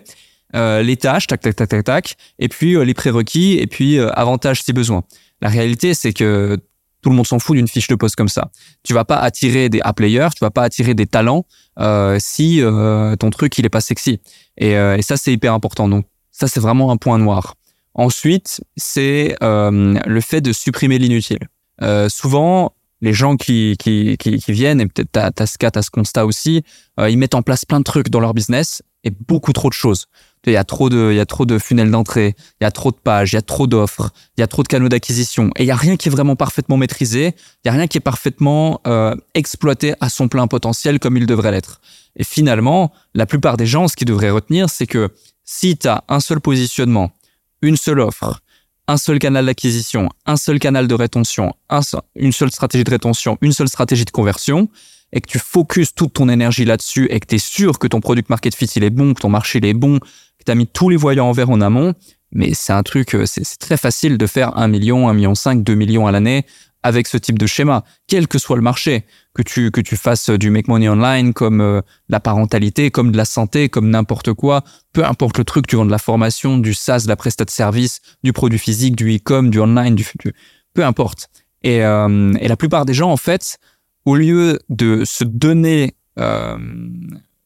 les tâches, tac tac tac tac tac, et puis les prérequis et puis avantages si besoin. La réalité c'est que tout le monde s'en fout d'une fiche de poste comme ça. Tu vas pas attirer des A-players, tu vas pas attirer des talents euh, si euh, ton truc il est pas sexy. Et, euh, et ça c'est hyper important. Donc ça c'est vraiment un point noir. Ensuite c'est euh, le fait de supprimer l'inutile. Euh, souvent les gens qui, qui, qui, qui viennent, et peut-être t'as, t'as ce cas, t'as ce constat aussi, ils mettent en place plein de trucs dans leur business et beaucoup trop de choses. Il y a trop de, il y a trop de funnels d'entrée, il y a trop de pages, il y a trop d'offres, il y a trop de canaux d'acquisition, et il y a rien qui est vraiment parfaitement maîtrisé, il y a rien qui est parfaitement euh, exploité à son plein potentiel comme il devrait l'être. Et finalement, la plupart des gens, ce qu'ils devraient retenir, c'est que si tu as un seul positionnement, une seule offre, un seul canal d'acquisition, un seul canal de rétention, un une seule stratégie de rétention, une seule stratégie de conversion, et que tu focuses toute ton énergie là-dessus et que tu es sûr que ton product market fit il est bon, que ton marché il est bon, que tu as mis tous les voyants en vert en amont, mais c'est un truc, euh, c'est très facile de faire 1 million, 1 million 5, 2 millions à l'année avec ce type de schéma, quel que soit le marché, que tu que tu fasses du make money online comme euh, la parentalité, comme de la santé, comme n'importe quoi, peu importe le truc, tu vends de la formation, du SaaS, de la prestat de service, du produit physique, du e-com, du online, du, futur, peu importe. Et, euh, et la plupart des gens en fait au lieu de se donner euh,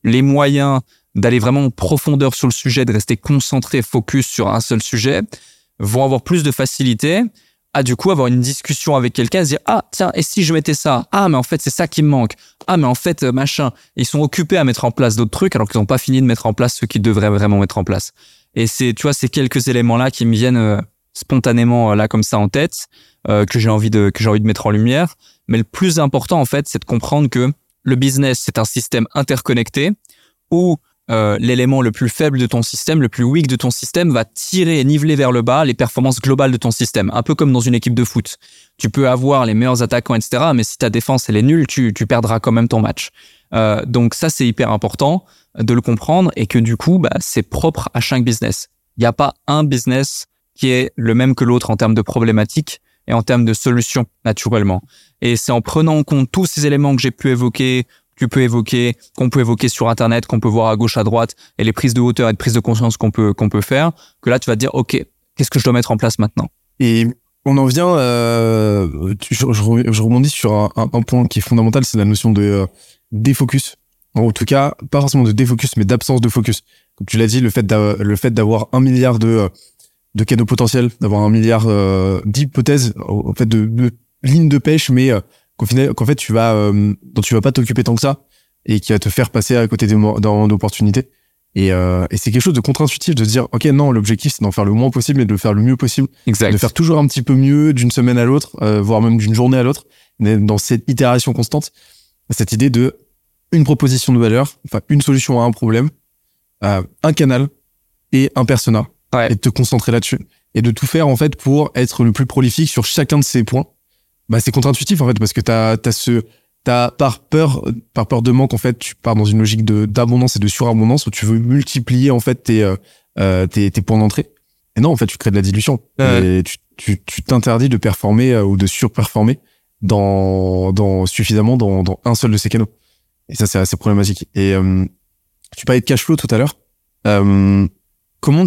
les moyens d'aller vraiment en profondeur sur le sujet, de rester concentré, focus sur un seul sujet, vont avoir plus de facilité à du coup avoir une discussion avec quelqu'un, se dire ah tiens et si je mettais ça? Ah mais en fait c'est ça qui me manque. Ah mais en fait euh, machin. Ils sont occupés à mettre en place d'autres trucs alors qu'ils n'ont pas fini de mettre en place ce qu'ils devraient vraiment mettre en place. Et c'est tu vois ces quelques éléments là qui me viennent euh, spontanément là comme ça en tête que j'ai envie de que j'ai envie de mettre en lumière. Mais le plus important, en fait, c'est de comprendre que le business, c'est un système interconnecté où euh, l'élément le plus faible de ton système, le plus weak de ton système, va tirer et niveler vers le bas les performances globales de ton système. Un peu comme dans une équipe de foot. Tu peux avoir les meilleurs attaquants, etc., mais si ta défense elle est nulle, tu, tu perdras quand même ton match. Euh, donc ça, c'est hyper important de le comprendre et que du coup, bah, c'est propre à chaque business. Il n'y a pas un business qui est le même que l'autre en termes de problématiques et en termes de solutions, naturellement. Et c'est en prenant en compte tous ces éléments que j'ai pu évoquer, que tu peux évoquer, qu'on peut évoquer sur Internet, qu'on peut voir à gauche, à droite, et les prises de hauteur et de prise de conscience qu'on peut, qu'on peut faire, que là, tu vas te dire, OK, qu'est-ce que je dois mettre en place maintenant? Et on en vient, euh, je, rebondis sur un, point qui est fondamental, c'est la notion de euh, défocus. En tout cas, pas forcément de défocus, mais d'absence de focus. Comme tu l'as dit, le fait d'avoir un milliard de euh, de canaux potentiels, d'avoir un milliard d'hypothèses, en fait de lignes de pêche, mais qu'en qu'en fait tu vas euh, dont tu vas pas t'occuper tant que ça et qui va te faire passer à côté d'opportunités. Et, euh, et c'est quelque chose de contre-intuitif de se dire, ok, non, l'objectif c'est d'en faire le moins possible et de le faire le mieux possible, exact. de faire toujours un petit peu mieux d'une semaine à l'autre, euh, voire même d'une journée à l'autre, dans cette itération constante, cette idée de une proposition de valeur, enfin une solution à un problème, euh, un canal et un persona, ouais. et de te concentrer là-dessus et de tout faire en fait pour être le plus prolifique sur chacun de ces points. Bah c'est contre-intuitif en fait parce que t'as as ce t'as par peur par peur de manque en fait tu pars dans une logique de d'abondance et de surabondance où tu veux multiplier en fait tes euh, euh tes, tes points d'entrée. Et non en fait tu crées de la dilution. Et tu tu tu t'interdis de performer euh, ou de surperformer dans dans suffisamment dans dans un seul de ces canaux. Et ça c'est assez problématique. Et euh, tu parlais de cash flow tout à l'heure. Euh, comment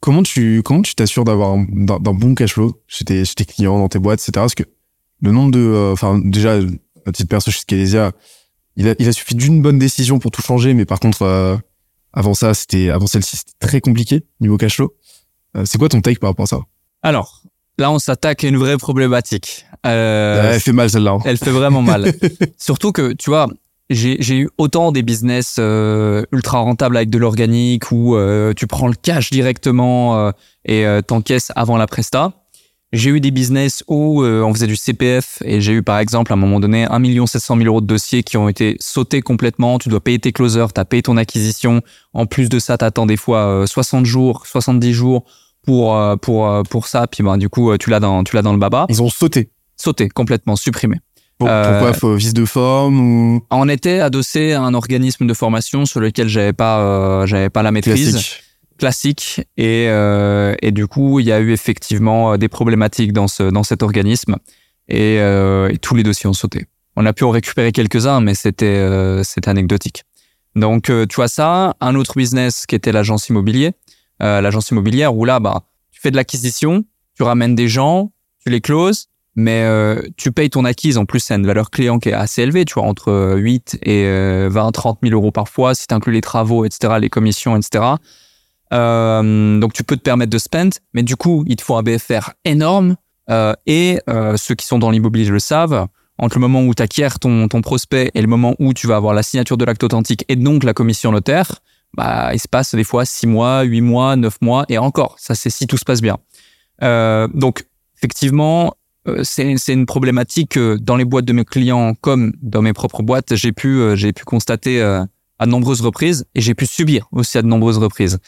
comment tu comment tu t'assures d'avoir d'un bon cash flow chez tes chez tes clients dans tes boîtes etc parce que le nombre de euh, enfin déjà à titre perso chez Scalesia, il a, il a suffi d'une bonne décision pour tout changer, mais par contre, euh, avant ça, c'était, avant celle-ci, c'était très compliqué niveau cash flow. Euh, c'est quoi ton take par rapport à ça? Alors, là, on s'attaque à une vraie problématique. Euh, elle fait mal celle-là. Hein. Elle fait vraiment mal. Surtout que, tu vois, j'ai eu autant des business euh, ultra rentables avec de l'organique où euh, tu prends le cash directement euh, et t'encaisses avant la presta. J'ai eu des business où euh, on faisait du CPF et j'ai eu par exemple à un moment donné 1 700 000 euros de dossiers qui ont été sautés complètement. Tu dois payer tes closers, tu as payé ton acquisition. En plus de ça, tu attends des fois 60 euh, jours, 70 jours pour euh, pour pour ça. Puis ben du coup, tu l'as dans tu l'as dans le baba. Ils ont sauté. Sauté complètement, supprimé. pourquoi faut vice de forme ou? On était adossé à un organisme de formation sur lequel j'avais pas j'avais pas la maîtrise. Classique classique et, euh, et du coup il y a eu effectivement euh, des problématiques dans ce dans cet organisme et, euh, et tous les dossiers ont sauté. On a pu en récupérer quelques-uns mais c'était anecdotique. Donc tu vois ça, un autre business qui était l'agence immobilier, l'agence immobilière où là bah tu fais de l'acquisition, tu ramènes des gens, tu les closes mais tu payes ton acquise. En plus, c'est une valeur client qui est assez élevée, tu vois, entre 8 et 20, 30 000 euros parfois, si tu inclus les travaux, etc., les commissions, etc. Euh, donc tu peux te permettre de spend, mais du coup, il te faut un BFR énorme. Euh, et euh, ceux qui sont dans l'immobilier le savent, entre le moment où tu acquiers ton, ton prospect et le moment où tu vas avoir la signature de l'acte authentique et donc la commission notaire, bah, il se passe des fois six mois, huit mois, neuf mois, et encore, ça c'est si tout se passe bien. Euh, donc, effectivement, euh, c'est une problématique que dans les boîtes de mes clients comme dans mes propres boîtes, j'ai pu, j'ai pu constater à de nombreuses reprises et j'ai pu subir aussi à de nombreuses reprises.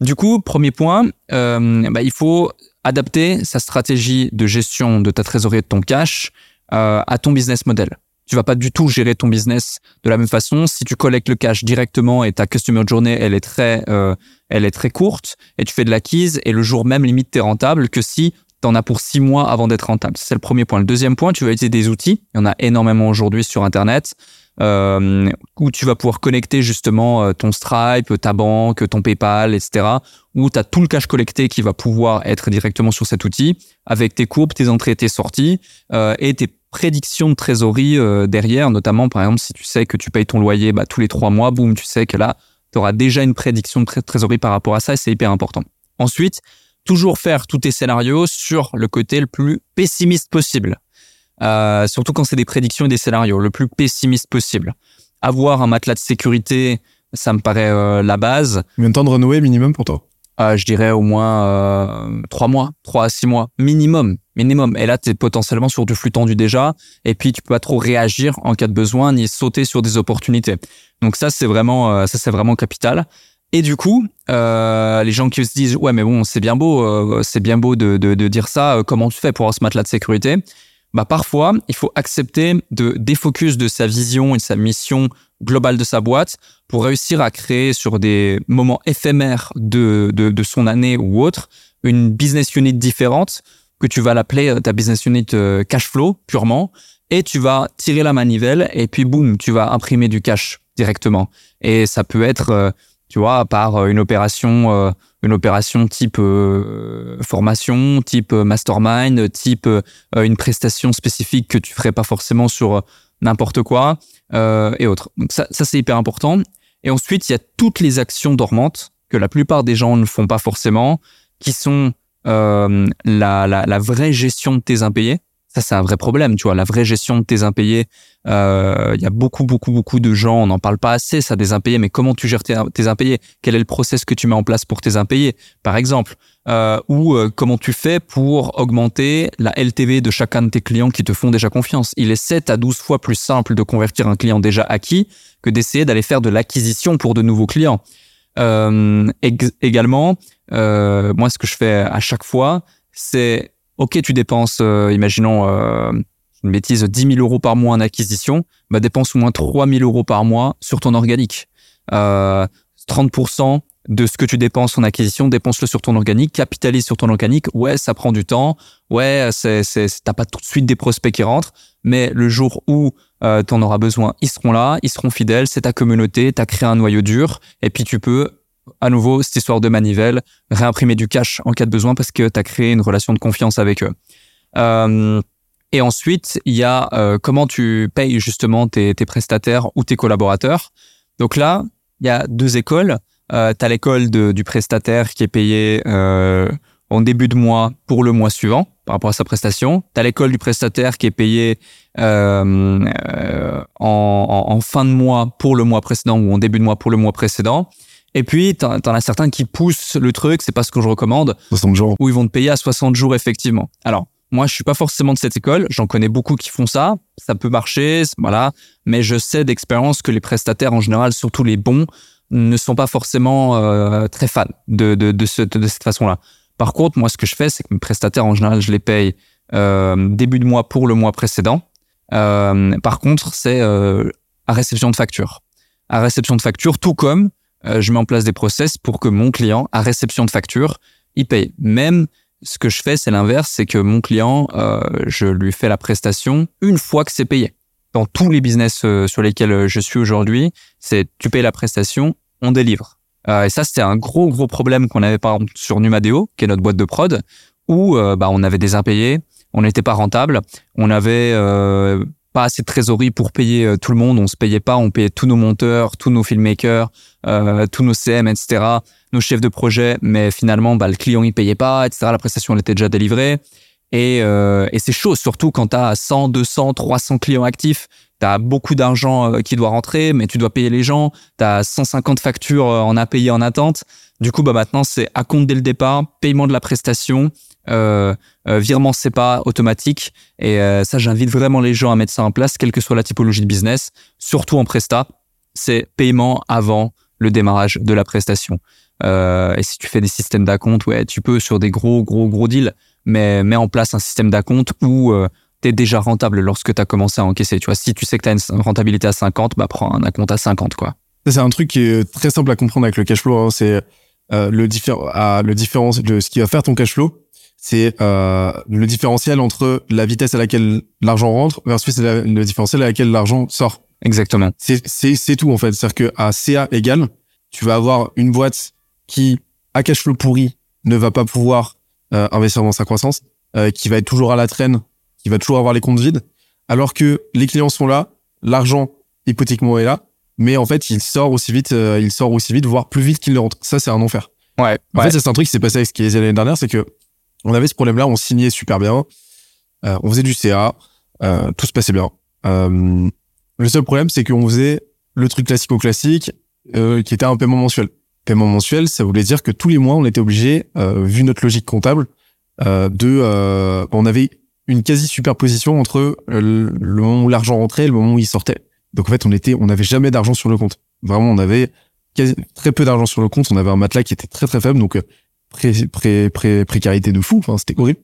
Du coup, premier point, euh, bah, il faut adapter sa stratégie de gestion de ta trésorerie et de ton cash euh, à ton business model. Tu vas pas du tout gérer ton business de la même façon. Si tu collectes le cash directement et ta customer journey, elle est très, euh, elle est très courte et tu fais de l'acquise et le jour même limite t'es rentable que si tu en as pour six mois avant d'être rentable. C'est le premier point. Le deuxième point, tu vas utiliser des outils. Il y en a énormément aujourd'hui sur Internet euh, où tu vas pouvoir connecter justement euh, ton Stripe, ta banque, ton PayPal, etc. Où tu as tout le cash collecté qui va pouvoir être directement sur cet outil avec tes courbes, tes entrées, tes sorties euh, et tes prédictions de trésorerie euh, derrière. Notamment, par exemple, si tu sais que tu payes ton loyer bah, tous les trois mois, boum, tu sais que là, tu auras déjà une prédiction de trésorerie par rapport à ça et c'est hyper important. Ensuite, toujours faire tous tes scénarios sur le côté le plus pessimiste possible. Euh, surtout quand c'est des prédictions et des scénarios, le plus pessimiste possible. Avoir un matelas de sécurité, ça me paraît euh, la base. Combien de temps de renouer minimum pour toi? Euh, Je dirais au moins trois mois, trois à six mois minimum, minimum. Et là, tu es potentiellement sur du flux tendu déjà, et puis tu peux pas trop réagir en cas de besoin ni sauter sur des opportunités. Donc ça, c'est vraiment, ça c'est vraiment capital. Et du coup, euh, les gens qui se disent ouais mais bon c'est bien beau, c'est bien beau de, de, de, dire ça. comment tu fais pour avoir ce matelas de sécurité? Bah parfois, il faut accepter de défocus de sa vision et de sa mission globale de sa boîte pour réussir à créer sur des moments éphémères de, de, de son année ou autre une business unit différente que tu vas l'appeler euh, ta business unit euh, cash flow purement et tu vas tirer la manivelle et puis boum, tu vas imprimer du cash directement. Et ça peut être, euh, tu vois, par une opération une opération type euh, formation, type mastermind, type une prestation spécifique que tu ferais pas forcément sur n'importe quoi et autres. Donc ça, ça c'est hyper important. Et ensuite, il y a toutes les actions dormantes que la plupart des gens ne font pas forcément, qui sont la, la, la vraie gestion de tes impayés. Ça, c'est un vrai problème, tu vois. La vraie gestion de tes impayés, euh, il y a beaucoup, beaucoup, beaucoup de gens, on n'en parle pas assez, ça, des impayés, mais comment tu gères tes, impayés? Quel est le process que tu mets en place pour tes impayés, par exemple euh, Ou euh, comment tu fais pour augmenter la LTV de chacun de tes clients qui te font déjà confiance? Il est 7 à 12 fois plus simple de convertir un client déjà acquis que d'essayer d'aller faire de l'acquisition pour de nouveaux clients. également, moi, ce que je fais à chaque fois, c'est ok, tu dépenses, euh, imaginons euh, une bêtise, 10 000 euros par mois en acquisition, bah dépense au moins 3 000 euros par mois sur ton organique. Euh, 30% de ce que tu dépenses en acquisition, dépense-le sur ton organique, capitalise sur ton organique. Ouais, ça prend du temps. Ouais, c'est, c'est, t'as pas tout de suite des prospects qui rentrent, mais le jour où euh, tu en auras besoin, ils seront là, ils seront fidèles, c'est ta communauté, tu as créé un noyau dur, et puis tu peux à nouveau, cette histoire de manivelle, réimprimer du cash en cas de besoin parce que tu as créé une relation de confiance avec eux. Euh, et ensuite, il y a euh, comment tu payes justement tes, tes, prestataires ou tes collaborateurs. Donc là, il y a deux écoles. Euh, tu as l'école du prestataire qui est payé euh, en début de mois pour le mois suivant par rapport à sa prestation. Tu as l'école du prestataire qui est payé euh, euh, en, en, fin de mois pour le mois précédent ou en début de mois pour le mois précédent. Et puis, t'en, t'en as certains qui poussent le truc, c'est pas ce que je recommande. 60 jours. Où ils vont te payer à 60 jours, effectivement. Alors, moi, je suis pas forcément de cette école. J'en connais beaucoup qui font ça. Ça peut marcher, voilà. Mais je sais d'expérience que les prestataires, en général, surtout les bons, ne sont pas forcément euh, très fans de, de, de, ce, de cette façon-là. Par contre, moi, ce que je fais, c'est que mes prestataires, en général, je les paye euh, début de mois pour le mois précédent. Euh, par contre, c'est euh, à réception de facture. À réception de facture, tout comme euh, je mets en place des process pour que mon client, à réception de facture, il paye. Même ce que je fais, c'est l'inverse, c'est que mon client, euh, je lui fais la prestation une fois que c'est payé. Dans tous les business euh, sur lesquels je suis aujourd'hui, c'est tu payes la prestation, on délivre. et ça, c'était un gros gros problème qu'on avait par exemple sur Numadeo, qui est notre boîte de prod, où bah, on avait des impayés, on n'était pas rentable, on avait pas assez de trésorerie pour payer euh, tout le monde. On se payait pas, on payait tous nos monteurs, tous nos filmmakers, euh, tous nos CM, etc., nos chefs de projet. Mais finalement, bah, le client il payait pas, etc. La prestation elle était déjà délivrée. Et, euh, et c'est chaud, surtout quand tu as 100, 200, 300 clients actifs. Tu as beaucoup d'argent qui doit rentrer, mais tu dois payer les gens. Tu as 150 factures en à payer en attente. Du coup, bah maintenant, c'est à compte dès le départ, paiement de la prestation, euh, euh, virement pas automatique. Et euh, ça, j'invite vraiment les gens à mettre ça en place, quelle que soit la typologie de business, surtout en presta. C'est paiement avant le démarrage de la prestation. Euh, et si tu fais des systèmes d'acompte, ouais, tu peux sur des gros, gros, gros deals, mais mets en place un système d'acompte où tu es déjà rentable lorsque tu as commencé à encaisser. Tu vois, si tu sais que tu as une rentabilité à 50, bah prends un acompte à 50, quoi. C'est un truc qui est très simple à comprendre avec le cash flow. Hein. C'est le, différent, le différence de ce qui va faire ton cash flow c'est euh, le différentiel entre la vitesse à laquelle l'argent rentre versus le différentiel à laquelle l'argent sort. Exactement. C'est tout en fait. C'est-à-dire que à CA égal, tu vas avoir une boîte qui à cash flow pourri ne va pas pouvoir euh, investir dans sa croissance, euh, qui va être toujours à la traîne, qui va toujours avoir les comptes vides, alors que les clients sont là, l'argent hypothétiquement est là, mais en fait il sort aussi vite, euh, il sort aussi vite, voire plus vite qu'il ne rentre. Ça c'est un enfer. Ouais. En fait c'est un truc qui s'est passé avec ce qui est l'année dernière, c'est que on avait ce problème-là, on signait super bien, euh, on faisait du CA, euh, tout se passait bien. Euh, le seul problème, c'est qu'on faisait le truc classico-classique, qui était un paiement mensuel. Paiement mensuel, ça voulait dire que tous les mois, on était obligé, vu notre logique comptable, de, on avait une quasi superposition entre le, moment où l'argent rentrait et le moment où il sortait. Donc en fait, on était, on n'avait jamais d'argent sur le compte. Vraiment, on avait très peu d'argent sur le compte. On avait un matelas qui était très très faible. Donc pré, pré, pré, précarité de fou. C'était horrible.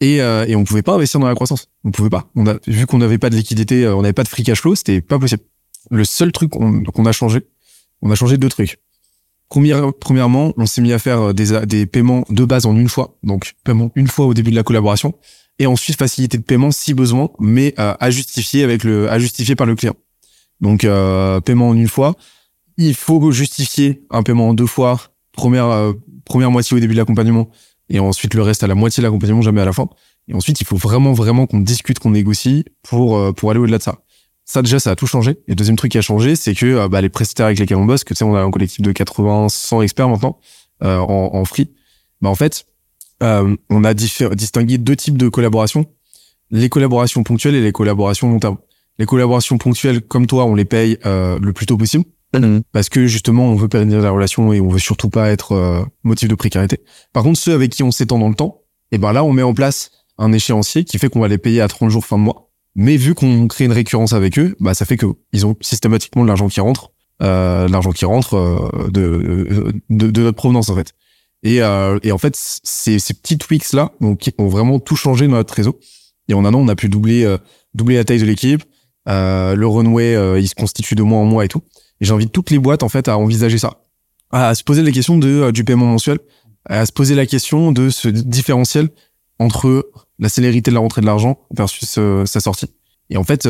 Et, euh, et on pouvait pas investir dans la croissance. On pouvait pas. On vu qu'on n'avait pas de liquidité, euh, on n'avait pas de free cash flow, c'était pas possible. Le seul truc qu'on a changé, on a changé deux trucs. premièrement, on s'est mis à faire euh, des, paiements de base en une fois. Donc, paiement une fois au début de la collaboration. Et ensuite, facilité de paiement si besoin, mais à justifier avec le, à justifier par le client. Donc, euh, paiement en une fois. Il faut justifier un paiement en deux fois première première moitié au début de l'accompagnement et ensuite le reste à la moitié de l'accompagnement, jamais à la fin. Et ensuite, il faut vraiment vraiment qu'on discute, qu'on négocie pour pour aller au-delà de ça. Ça déjà, ça a tout changé. Et deuxième truc qui a changé, c'est que bah, les prestataires avec lesquels on bosse, que tu sais, on a un collectif de 80, 100 experts maintenant en, en free. Bah en fait, on a distingué deux types de collaborations les collaborations ponctuelles et les collaborations long terme. Les collaborations ponctuelles, comme toi, on les paye euh, le plus tôt possible. Mhm. Parce que justement, on veut pérenniser la relation et on veut surtout pas être euh, motif de précarité. Par contre, ceux avec qui on s'étend dans le temps, et eh ben là, on met en place un échéancier qui fait qu'on va les payer à 30 jours fin de mois. Mais vu qu'on crée une récurrence avec eux, bah ça fait que ils ont systématiquement de l'argent qui rentre, euh, l'argent qui rentre euh, de, de, de notre provenance en fait. Et, euh, et en fait, ces, ces petits tweaks là donc, ont vraiment tout changé dans notre réseau. Et en un an, on a pu doubler, euh, doubler la taille de l'équipe. Euh, le runway, euh, il se constitue de mois en mois et tout. Et j'invite toutes les boîtes en fait à envisager ça, à se poser la question de du paiement mensuel, à se poser la question de ce différentiel entre la célérité de la rentrée de l'argent versus sa sortie. Et en fait,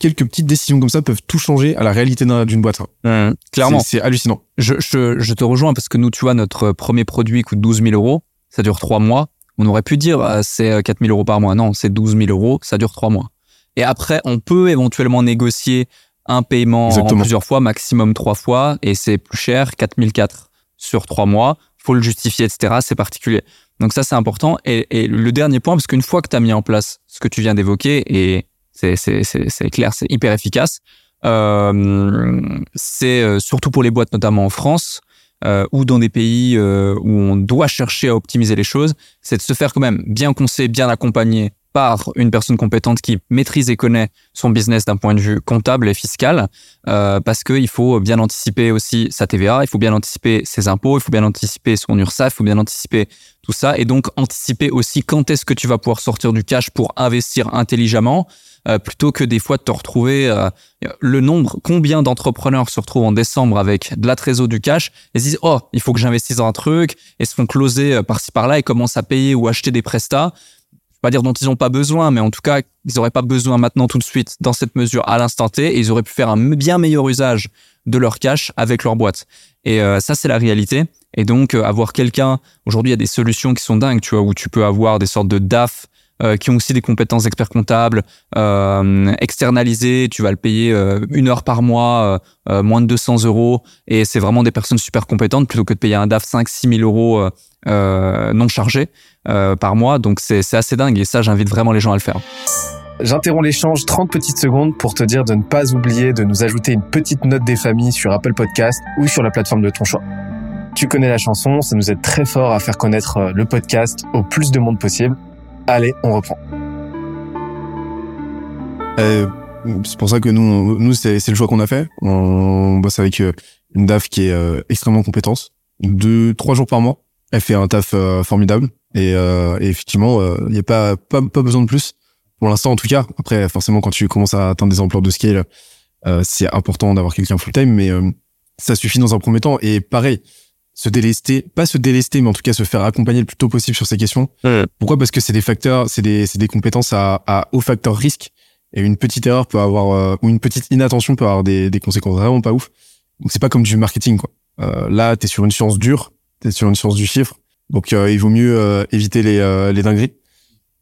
quelques petites décisions comme ça peuvent tout changer à la réalité d'une boîte. Mmh, clairement. C'est hallucinant. Je, je, je, te rejoins parce que nous, tu vois, notre premier produit coûte 12 000 euros. Ça dure trois mois. On aurait pu dire euh, c'est 4 euh, 000 euros par mois. Non, c'est 12 000 euros, ça dure trois mois. Et après, on peut éventuellement négocier un paiement en plusieurs fois, maximum trois fois, et c'est plus cher, 4 004 sur trois mois. Faut le justifier, etc. C'est particulier. Donc ça, c'est important. Et, le dernier point, parce qu'une fois que tu as mis en place ce que tu viens d'évoquer, et c'est clair, c'est hyper efficace, euh, c'est euh, surtout pour les boîtes, notamment en France, euh, ou dans des pays euh, où on doit chercher à optimiser les choses, c'est de se faire quand même bien conseiller, bien accompagner par une personne compétente qui maîtrise et connaît son business d'un point de vue comptable et fiscal, euh, parce qu'il faut bien anticiper aussi sa TVA, il faut bien anticiper ses impôts, il faut bien anticiper son URSAF, il faut bien anticiper tout ça, et donc anticiper aussi quand est-ce que tu vas pouvoir sortir du cash pour investir intelligemment, euh, plutôt que des fois de te retrouver euh, le nombre, combien d'entrepreneurs se retrouvent en décembre avec de la trésor du cash et se disent oh il faut que j'investisse dans un truc et se font closer par-ci par-là et commencent à payer ou acheter des prestats pas dire dont ils n'ont pas besoin, mais en tout cas, ils n'auraient pas besoin maintenant tout de suite dans cette mesure à l'instant T, et ils auraient pu faire un bien meilleur usage de leur cash avec leur boîte. Et ça, c'est la réalité. Et donc, avoir quelqu'un, aujourd'hui, il y a des solutions qui sont dingues, tu vois, où tu peux avoir des sortes de DAF euh, qui ont aussi des compétences d'expert comptable euh, externalisées. Tu vas le payer euh, une heure par mois, euh, moins de 200 euros, et c'est vraiment des personnes super compétentes plutôt que de payer un DAF 5-6 000 euros non chargés par mois. Donc c'est assez dingue, et ça, j'invite vraiment les gens à le faire. J'interromps l'échange 30 petites secondes pour te dire de ne pas oublier de nous ajouter une petite note des familles sur Apple Podcast ou sur la plateforme de ton choix. Tu connais la chanson, ça nous aide très fort à faire connaître le podcast au plus de monde possible. Allez, on reprend. Euh, c'est pour ça que nous, nous c'est, le choix qu'on a fait. On bosse avec euh, une DAF qui est euh, extrêmement compétente. Deux, trois jours par mois. Elle fait un taf formidable. Et, effectivement, il n'y a pas, pas, pas besoin de plus. Pour l'instant, en tout cas. Après, forcément, quand tu commences à atteindre des ampleurs de scale, c'est important d'avoir quelqu'un full-time. Mais ça suffit dans un premier temps. Et pareil, se délester, pas se délester, mais en tout cas se faire accompagner le plus tôt possible sur ces questions. Pourquoi? Parce que c'est des facteurs, c'est des, c'est des compétences à, à haut facteur risque. Et une petite erreur peut avoir, euh, ou une petite inattention peut avoir des, des conséquences vraiment pas ouf. Donc c'est pas comme du marketing, quoi. Euh, là, t'es sur une science dure, t'es sur une science du chiffre. Donc euh, il vaut mieux euh, éviter les, les dingueries.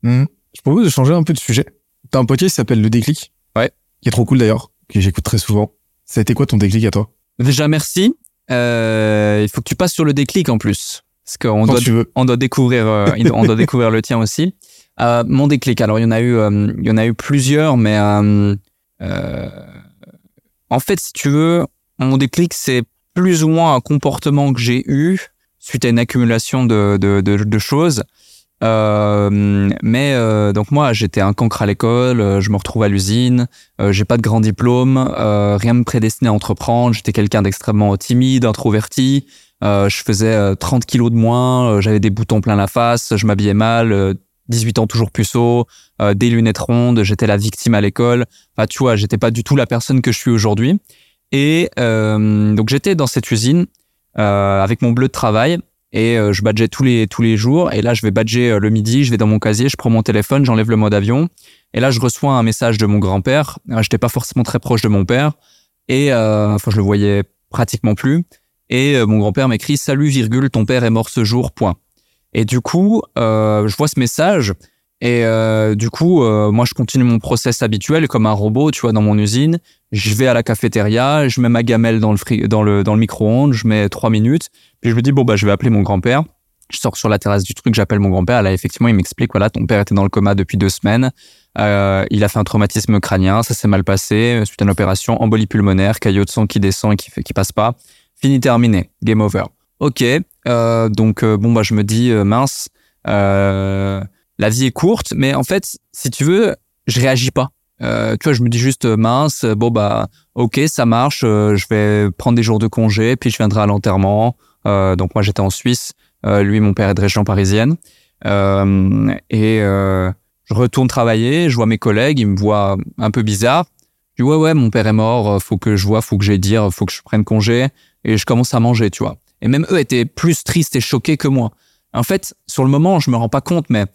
Mmh. Je propose de changer un peu de sujet. T'as un podcast qui s'appelle Le Déclic. Ouais. Qui est trop cool d'ailleurs, que j'écoute très souvent. Ça a été quoi ton déclic à toi? Déjà, merci. Euh, il faut que tu passes sur le déclic en plus. Parce qu'on doit, on doit découvrir, euh, on doit découvrir le tien aussi. Euh, mon déclic. Alors, il y en a eu, euh, il y en a eu plusieurs, mais euh, en fait, si tu veux, mon déclic, c'est plus ou moins un comportement que j'ai eu suite à une accumulation de, de, de, de choses. Euh, mais euh, donc moi j'étais un cancre à l'école, euh, je me retrouve à l'usine, euh, j'ai pas de grand diplôme, rien me prédestinait à entreprendre, j'étais quelqu'un d'extrêmement timide, introverti, je faisais 30 kilos de moins, j'avais des boutons plein la face, je m'habillais mal, 18 ans toujours puceau, des lunettes rondes, j'étais la victime à l'école, enfin tu vois j'étais pas du tout la personne que je suis aujourd'hui. Et donc j'étais dans cette usine avec mon bleu de travail et euh, je badgeais tous les tous les jours. Et là je vais badger euh, le midi. Je vais dans mon casier. Je prends mon téléphone. J'enlève le mode avion. Et là je reçois un message de mon grand-père. Euh, j'étais pas forcément très proche de mon père. Et enfin je le voyais pratiquement plus. Et euh, mon grand-père m'écrit salut virgule ton père est mort ce jour point. Et du coup, je vois ce message et du coup, moi je continue mon process habituel comme un robot, tu vois, dans mon usine. Je vais à la cafétéria, je mets ma gamelle dans le dans le dans le micro-ondes, je mets trois minutes, puis je me dis bon bah je vais appeler mon grand-père je sors sur la terrasse du truc, j'appelle mon grand-père. Là, effectivement, il m'explique, voilà, ton père était dans le coma depuis deux semaines. Euh, il a fait un traumatisme crânien, ça s'est mal passé. Suite à une opération, embolie pulmonaire, caillot de sang qui descend et qui, fait, qui passe pas. Fini, terminé. Game over. Ok. Euh, donc, euh, bon, bah, je me dis, euh, mince, euh, la vie est courte, mais en fait, si tu veux, je réagis pas. tu vois, je me dis juste, mince, bon, bah, ok, ça marche, je vais prendre des jours de congé, puis je viendrai à l'enterrement. donc, moi, j'étais en Suisse. Euh, lui, mon père est de région parisienne. Euh, et euh, je retourne travailler, je vois mes collègues, ils me voient un peu bizarre. Je dis ouais ouais, mon père est mort, faut que je vois, faut que j'aille dire, faut que je prenne congé. Et je commence à manger, tu vois. Et même eux étaient plus tristes et choqués que moi. En fait, sur le moment, je me rends pas compte, mais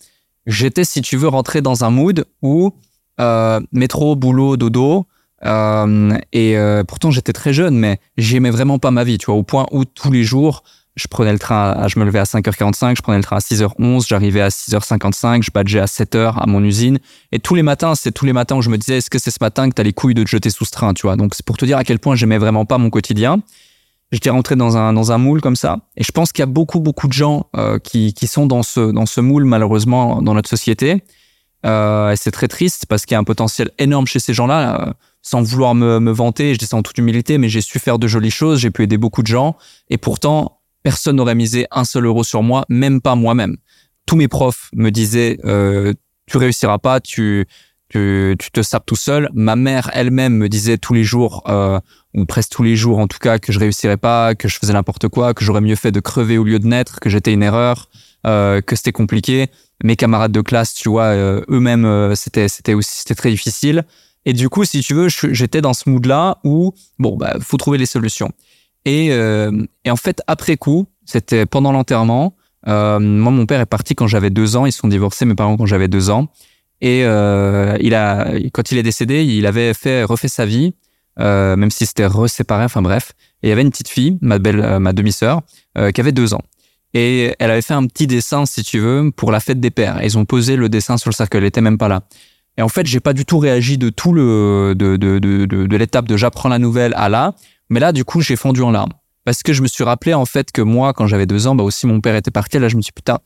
j'étais, si tu veux, rentré dans un mood où euh, métro, boulot, dodo. Euh, et pourtant, j'étais très jeune, mais j'aimais vraiment pas ma vie, tu vois, au point où tous les jours, je prenais le train, à, je me levais à 5h45, je prenais le train à 6h11, j'arrivais à 6h55, je badgeais à 7h à mon usine. Et tous les matins, c'est tous les matins où je me disais, est-ce que c'est ce matin que t'as les couilles de te jeter sous ce train, tu vois? Donc c'est pour te dire à quel point j'aimais vraiment pas mon quotidien. J'étais rentré dans un, dans un moule comme ça. Et je pense qu'il y a beaucoup, beaucoup de gens euh, qui, qui sont dans ce, dans ce moule, malheureusement, dans notre société. Euh, et c'est très triste parce qu'il y a un potentiel énorme chez ces gens-là. Euh, sans vouloir me, me vanter, je dis ça en toute humilité, mais j'ai su faire de jolies choses, j'ai pu aider beaucoup de gens. Et pourtant, personne n'aurait misé un seul euro sur moi, même pas moi-même. Tous mes profs me disaient euh, tu réussiras pas, tu, tu, tu te sapes tout seul. Ma mère elle-même me disait tous les jours, euh, ou presque tous les jours en tout cas, que je réussirais pas, que je faisais n'importe quoi, que j'aurais mieux fait de crever au lieu de naître, que j'étais une erreur, euh, que c'était compliqué. Mes camarades de classe, tu vois, euh, eux-mêmes, euh, c'était c'était aussi c'était très difficile. Et du coup, si tu veux, j'étais dans ce mood-là où bon, bah, faut trouver les solutions. Et, euh, et en fait, après coup, c'était pendant l'enterrement. Moi, mon père est parti quand j'avais deux ans. Ils sont divorcés, mes parents, quand j'avais deux ans. Et il a, quand il est décédé, il avait fait refait sa vie, euh, même si c'était reséparé. Enfin bref. Et il y avait une petite fille, ma belle, euh, ma demi-sœur, euh, qui avait deux ans. Et elle avait fait un petit dessin, si tu veux, pour la fête des pères. Ils ont posé le dessin sur le cercle. Elle était même pas là. Et en fait, j'ai pas du tout réagi de tout le de de de, de, de l'étape de j'apprends la nouvelle à là. Mais là, du coup, j'ai fondu en larmes. Parce que je me suis rappelé, en fait, que moi, quand j'avais deux ans, bah aussi, mon père était parti. Là, je me suis dit, putain,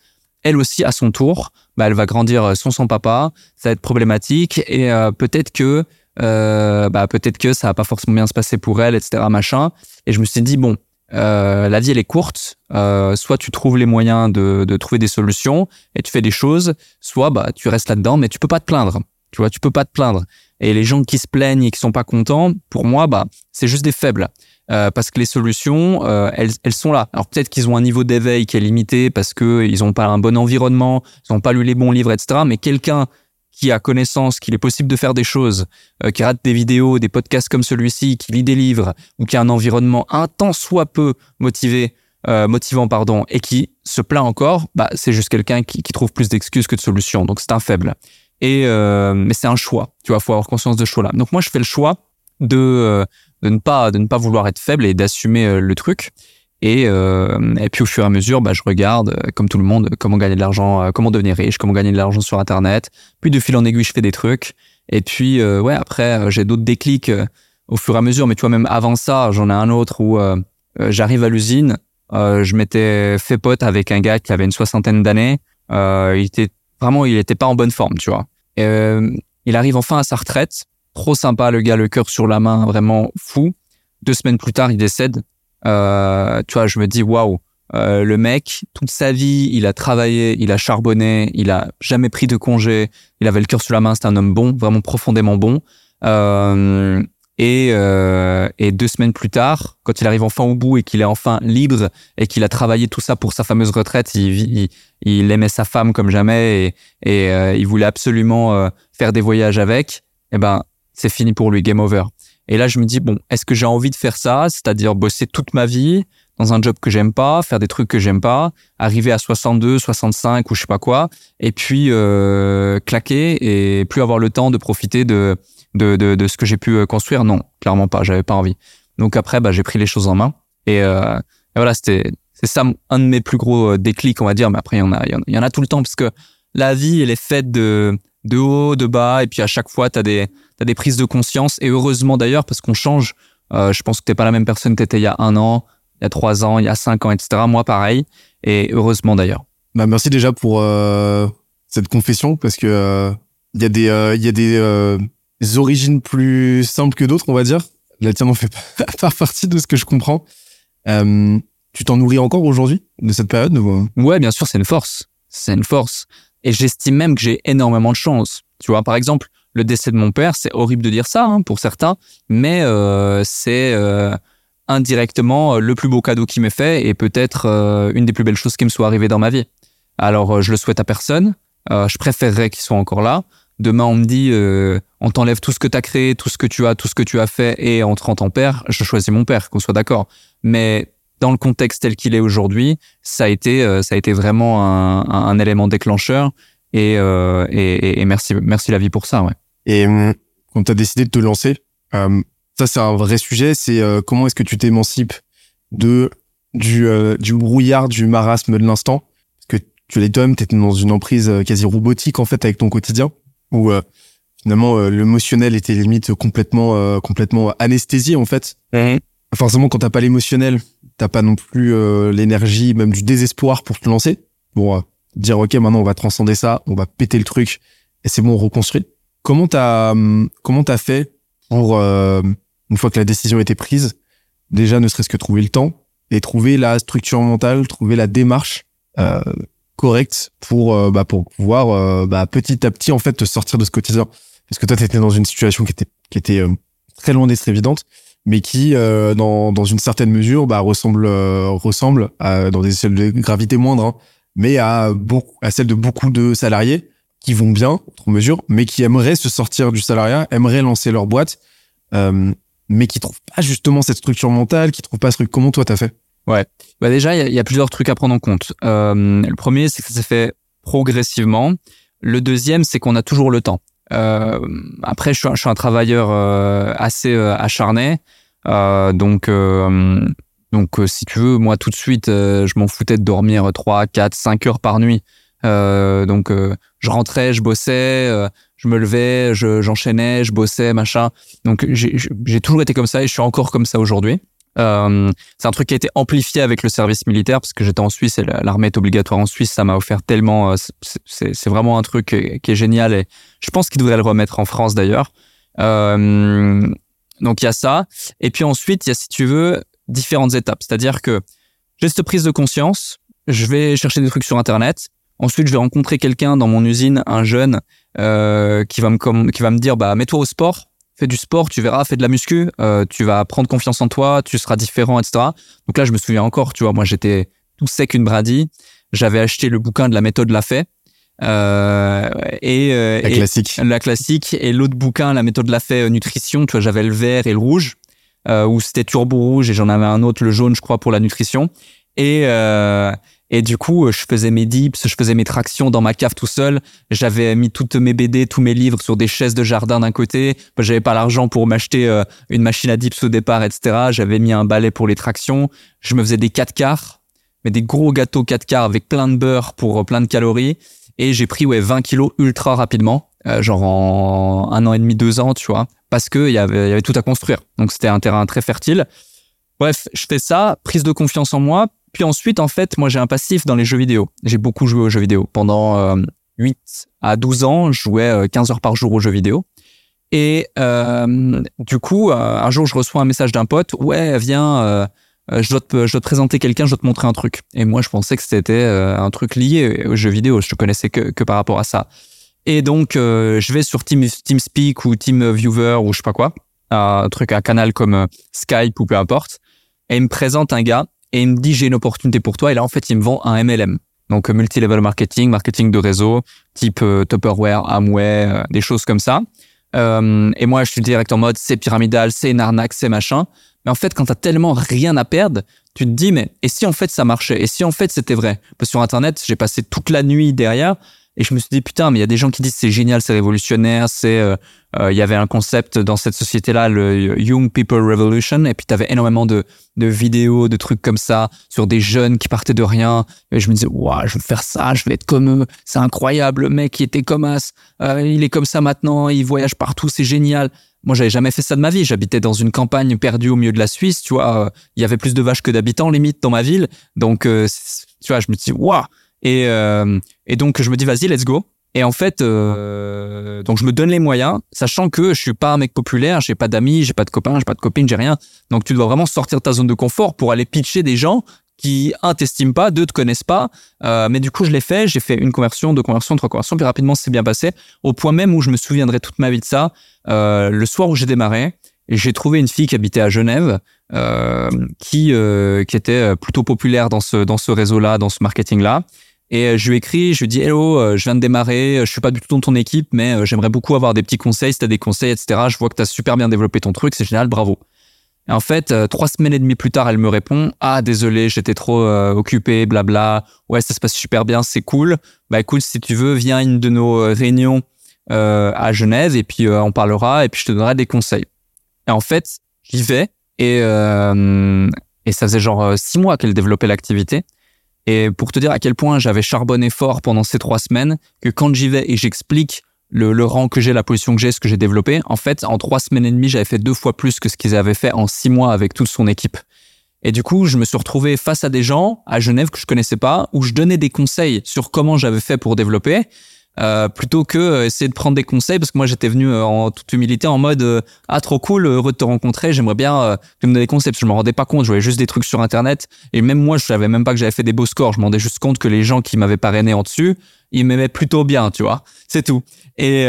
elle aussi, à son tour, bah, elle va grandir euh, sans son papa. Ça va être problématique. Et euh, peut-être que, euh, bah, peut-être que ça va pas forcément bien se passer pour elle, etc., machin. Et je me suis dit, bon, euh, la vie, elle est courte. Euh, soit tu trouves les moyens de, de trouver des solutions et tu fais des choses, soit bah, tu restes là-dedans, mais tu peux pas te plaindre. Tu vois, tu peux pas te plaindre. Et les gens qui se plaignent et qui sont pas contents, pour moi, bah, c'est juste des faibles. Euh, parce que les solutions, euh, elles, elles sont là. Alors peut-être qu'ils ont un niveau d'éveil qui est limité parce que ils ont pas un bon environnement, ils ont pas lu les bons livres, etc. Mais quelqu'un qui a connaissance qu'il est possible de faire des choses, euh, qui rate des vidéos, des podcasts comme celui-ci, qui lit des livres, ou qui a un environnement un tant soit peu motivé, euh, motivant pardon, et qui se plaint encore, bah c'est juste quelqu'un qui, qui trouve plus d'excuses que de solutions. Donc c'est un faible. Et euh, mais c'est un choix. Tu vois, faut avoir conscience de ce choix-là. Donc moi, je fais le choix de euh, de ne pas de ne pas vouloir être faible et d'assumer euh, le truc. Et euh, et puis au fur et à mesure, bah, je regarde euh, comme tout le monde comment gagner de l'argent, comment devenir riche, comment gagner de l'argent sur Internet. Puis de fil en aiguille, je fais des trucs. Et puis ouais, après j'ai d'autres déclics au fur et à mesure. Mais tu vois, même avant ça, j'en ai un autre où j'arrive à l'usine. je m'étais fait pote avec un gars qui avait une soixantaine d'années. il était Vraiment, il était pas en bonne forme, tu vois. Euh, il arrive enfin à sa retraite. Trop sympa, le gars, le cœur sur la main, vraiment fou. Deux semaines plus tard, il décède. Euh, tu vois, je me dis, waouh, euh, le mec, toute sa vie, il a travaillé, il a charbonné, il a jamais pris de congé, il avait le cœur sur la main, c'est un homme bon, vraiment profondément bon. Euh, et, euh, et deux semaines plus tard, quand il arrive enfin au bout et qu'il est enfin libre et qu'il a travaillé tout ça pour sa fameuse retraite, il, il, il aimait sa femme comme jamais et, et euh, il voulait absolument faire des voyages avec. Eh ben, c'est fini pour lui, game over. Et là, je me dis bon, est-ce que j'ai envie de faire ça, c'est-à-dire bosser toute ma vie dans un job que j'aime pas, faire des trucs que j'aime pas, arriver à 62, 65 ou je sais pas quoi, et puis euh, claquer et plus avoir le temps de profiter de de, de, de ce que j'ai pu euh, construire Non, clairement pas. J'avais pas envie. Donc après, bah, j'ai pris les choses en main et, euh, voilà, c'était c'est ça un de mes plus gros euh, déclics, on va dire. Mais après, il y en a, il y en a tout le temps parce que la vie, elle est faite de de haut, de bas, et puis à chaque fois, t'as des t'as des prises de conscience. Et heureusement d'ailleurs, parce qu'on change. Euh, je pense que t'es pas la même personne que t'étais il y a un an, il y a trois ans, il y a cinq ans, etc. Moi, pareil. Et heureusement d'ailleurs. Bah merci déjà pour euh, cette confession parce que il y a des il y a des origines plus simples que d'autres, on va dire. La tienne en fait pas partie de ce que je comprends. Euh, tu t'en nourris encore aujourd'hui de cette période Ouais, bien sûr, c'est une force. C'est une force. Et j'estime même que j'ai énormément de chance. Tu vois, par exemple, le décès de mon père, c'est horrible de dire ça hein, pour certains, mais euh, c'est euh, indirectement euh, le plus beau cadeau qui m'est fait et peut-être une des plus belles choses qui me soit arrivée dans ma vie. Alors, je le souhaite à personne. je préférerais qu'il soit encore là. Demain, on me dit, on t'enlève tout ce que tu as créé, tout ce que tu as, tout ce que tu as fait, et en 30 ans père, je choisis mon père, qu'on soit d'accord. Mais dans le contexte tel qu'il est aujourd'hui, ça a été euh, ça a été vraiment un, un, élément déclencheur et, euh, et, et, merci merci la vie pour ça ouais. Et hum, quand tu as décidé de te lancer, euh, ça c'est un vrai sujet, c'est euh, comment est-ce que tu t'émancipes de du du brouillard, du marasme de l'instant? Parce que tu l'es toi-même, tu dans une emprise quasi robotique en fait avec ton quotidien où finalement l'émotionnel était limite complètement complètement anesthésié en fait. Mmh. Forcément quand t'as pas l'émotionnel, t'as pas non plus euh, l'énergie, même du désespoir pour te lancer, pour euh, dire ok maintenant on va transcender ça, on va péter le truc et c'est bon on reconstruit. Comment t'as hum, comment t'as fait pour euh, une fois que la décision a été prise, déjà ne serait-ce que trouver le temps et trouver la structure mentale, trouver la démarche correcte pour bah, pour pouvoir bah, petit à petit en fait te sortir de ce quotidien? Parce que toi t'étais dans une situation qui était qui était très loin d'être évidente mais qui, euh, dans, dans une certaine mesure, bah, ressemble, euh, ressemble à, dans des échelles de gravité moindres, hein, mais à, beaucoup, à celle de beaucoup de salariés qui vont bien, autre mesure, mais qui aimeraient se sortir du salariat, aimeraient lancer leur boîte, euh, mais qui trouvent pas justement cette structure mentale, qui trouvent pas ce truc. Comment toi t'as fait? Ouais, bah déjà il y, y, a plusieurs trucs à prendre en compte. Euh, le premier, c'est que ça s'est fait progressivement. Le deuxième, c'est qu'on a toujours le temps. Euh, après, je suis, je un travailleur euh, assez euh, acharné. Donc, donc si tu veux, moi tout de suite, je m'en foutais de dormir 3, 4, 5 heures par nuit. donc, je rentrais, je bossais, je me levais, j'enchaînais, je, bossais, machin. Donc, j'ai toujours été comme ça et je suis encore comme ça aujourd'hui. Euh, c'est un truc qui a été amplifié avec le service militaire parce que j'étais en Suisse et l'armée est obligatoire en Suisse. Ça m'a offert tellement. Euh, c'est vraiment un truc qui est génial et je pense qu'il devrait le remettre en France d'ailleurs. Euh, donc il y a ça. Et puis ensuite, il y a, si tu veux, différentes étapes. C'est-à-dire que j'ai cette prise de conscience. Je vais chercher des trucs sur Internet. Ensuite, je vais rencontrer quelqu'un dans mon usine, un jeune, qui va me qui va me dire bah mets-toi au sport fais du sport, tu verras, fais de la muscu, euh, tu vas prendre confiance en toi, tu seras différent, etc. Donc là, je me souviens encore, tu vois, moi j'étais tout sec une bradie. J'avais acheté le bouquin de la méthode Lafay. Euh, et, euh, la classique. La classique. Et l'autre bouquin, la méthode Lafay euh, nutrition, tu vois, j'avais le vert et le rouge, euh, où c'était turbo rouge et j'en avais un autre, le jaune, je crois, pour la nutrition. Et, euh, et du coup, je faisais mes dips, je faisais mes tractions dans ma cave tout seul. J'avais mis toutes mes BD, tous mes livres sur des chaises de jardin d'un côté. J'avais pas l'argent pour m'acheter euh, une machine à dips au départ, etc. J'avais mis un balai pour les tractions. Je me faisais des 4 quarts, mais des gros gâteaux 4 quarts avec plein de beurre pour euh, plein de calories. Et j'ai pris ouais 20 kilos ultra rapidement, euh, genre en un an et demi, deux ans, tu vois, parce que y avait, y avait tout à construire. Donc c'était un terrain très fertile. Bref, je fais ça, prise de confiance en moi, puis ensuite, en fait, moi, j'ai un passif dans les jeux vidéo. J'ai beaucoup joué aux jeux vidéo. Pendant euh, 8 à 12 ans, je jouais 15 euh, heures par jour aux jeux vidéo. Et euh, du coup, euh, un jour, je reçois un message d'un pote. Ouais, viens, je, dois te, présenter quelqu'un, je dois te montrer un truc. Et moi, je pensais que c'était un truc lié aux jeux vidéo. Je te connaissais que, que par rapport à ça. Et donc, je vais sur Team, TeamSpeak ou TeamViewer ou je sais pas quoi, un truc, un canal comme Skype ou peu importe. Et il me présente un gars et il me dit j'ai une opportunité pour toi. Et là en fait il me vend un MLM donc multi-level marketing marketing de réseau type euh, Tupperware Amway euh, des choses comme ça. Euh, et moi je suis direct en mode c'est pyramidal c'est une arnaque c'est machin. Mais en fait quand t'as tellement rien à perdre tu te dis mais et si en fait ça marchait? Et si en fait c'était vrai? Parce que sur internet j'ai passé toute la nuit derrière Et je me suis dit, putain, mais il y a des gens qui disent c'est génial, c'est révolutionnaire, c'est, euh, euh, il y avait un concept dans cette société-là, le Young People Revolution, et puis tu avais énormément de, de vidéos, de trucs comme ça, sur des jeunes qui partaient de rien. Et je me disais, waouh, je vais faire ça, je vais être comme eux, c'est incroyable, le mec, il était comme as, euh, il est comme ça maintenant, il voyage partout, c'est génial. Moi, j'avais jamais fait ça de ma vie. J'habitais dans une campagne perdue au milieu de la Suisse, tu vois. Il y avait plus de vaches que d'habitants, limite, dans ma ville. Donc, tu vois, je me dis, waouh, et, euh, et donc, je me dis, vas-y, let's go. Et en fait, euh, donc je me donne les moyens, sachant que je suis pas un mec populaire, j'ai pas d'amis, j'ai pas de copains, j'ai pas de copines, j'ai rien. Donc tu dois vraiment sortir de ta zone de confort pour aller pitcher des gens qui un t'estiment pas, deux te connaissent pas. Euh, mais du coup, je l'ai fait. J'ai fait une conversion, deux conversions, trois conversions, puis rapidement, c'est bien passé. Au point même où je me souviendrai toute ma vie de ça. Euh, le soir où j'ai démarré, j'ai trouvé une fille qui habitait à Genève, euh, qui euh, qui était plutôt populaire dans ce dans ce réseau-là, dans ce marketing-là. Et euh, je lui écris, je lui dis hello, euh, je viens de démarrer, euh, je suis pas du tout dans ton équipe, mais j'aimerais beaucoup avoir des petits conseils, si t'as des conseils, etc. Je vois que t'as super bien développé ton truc, c'est génial, bravo. Et en fait, trois semaines et demie plus tard, elle me répond ah désolé, j'étais trop occupé, blabla. Ouais, ça se passe super bien, c'est cool. Bah écoute, si tu veux, viens à une de nos réunions à Genève et puis on parlera et puis je te donnerai des conseils. Et en fait, j'y vais et et ça faisait genre six mois qu'elle développait l'activité. Et pour te dire à quel point j'avais charbonné fort pendant ces trois semaines, que quand j'y vais et j'explique le, rang que j'ai, la position que j'ai, ce que j'ai développé, en fait, en trois semaines et demie, j'avais fait deux fois plus que ce qu'ils avaient fait en six mois avec toute son équipe. Et du coup, je me suis retrouvé face à des gens à Genève que je connaissais pas, où je donnais des conseils sur comment j'avais fait pour développer. Euh, plutôt que euh, essayer de prendre des conseils parce que moi j'étais venu euh, en toute humilité en mode ah trop cool heureux de te rencontrer j'aimerais bien que tu me donnes des conseils parce que je me rendais pas compte je voyais juste des trucs sur internet et même moi je savais même pas que j'avais fait des beaux scores je me rendais juste compte que les gens qui m'avaient parrainé en dessus ils m'aimaient plutôt bien tu vois c'est tout et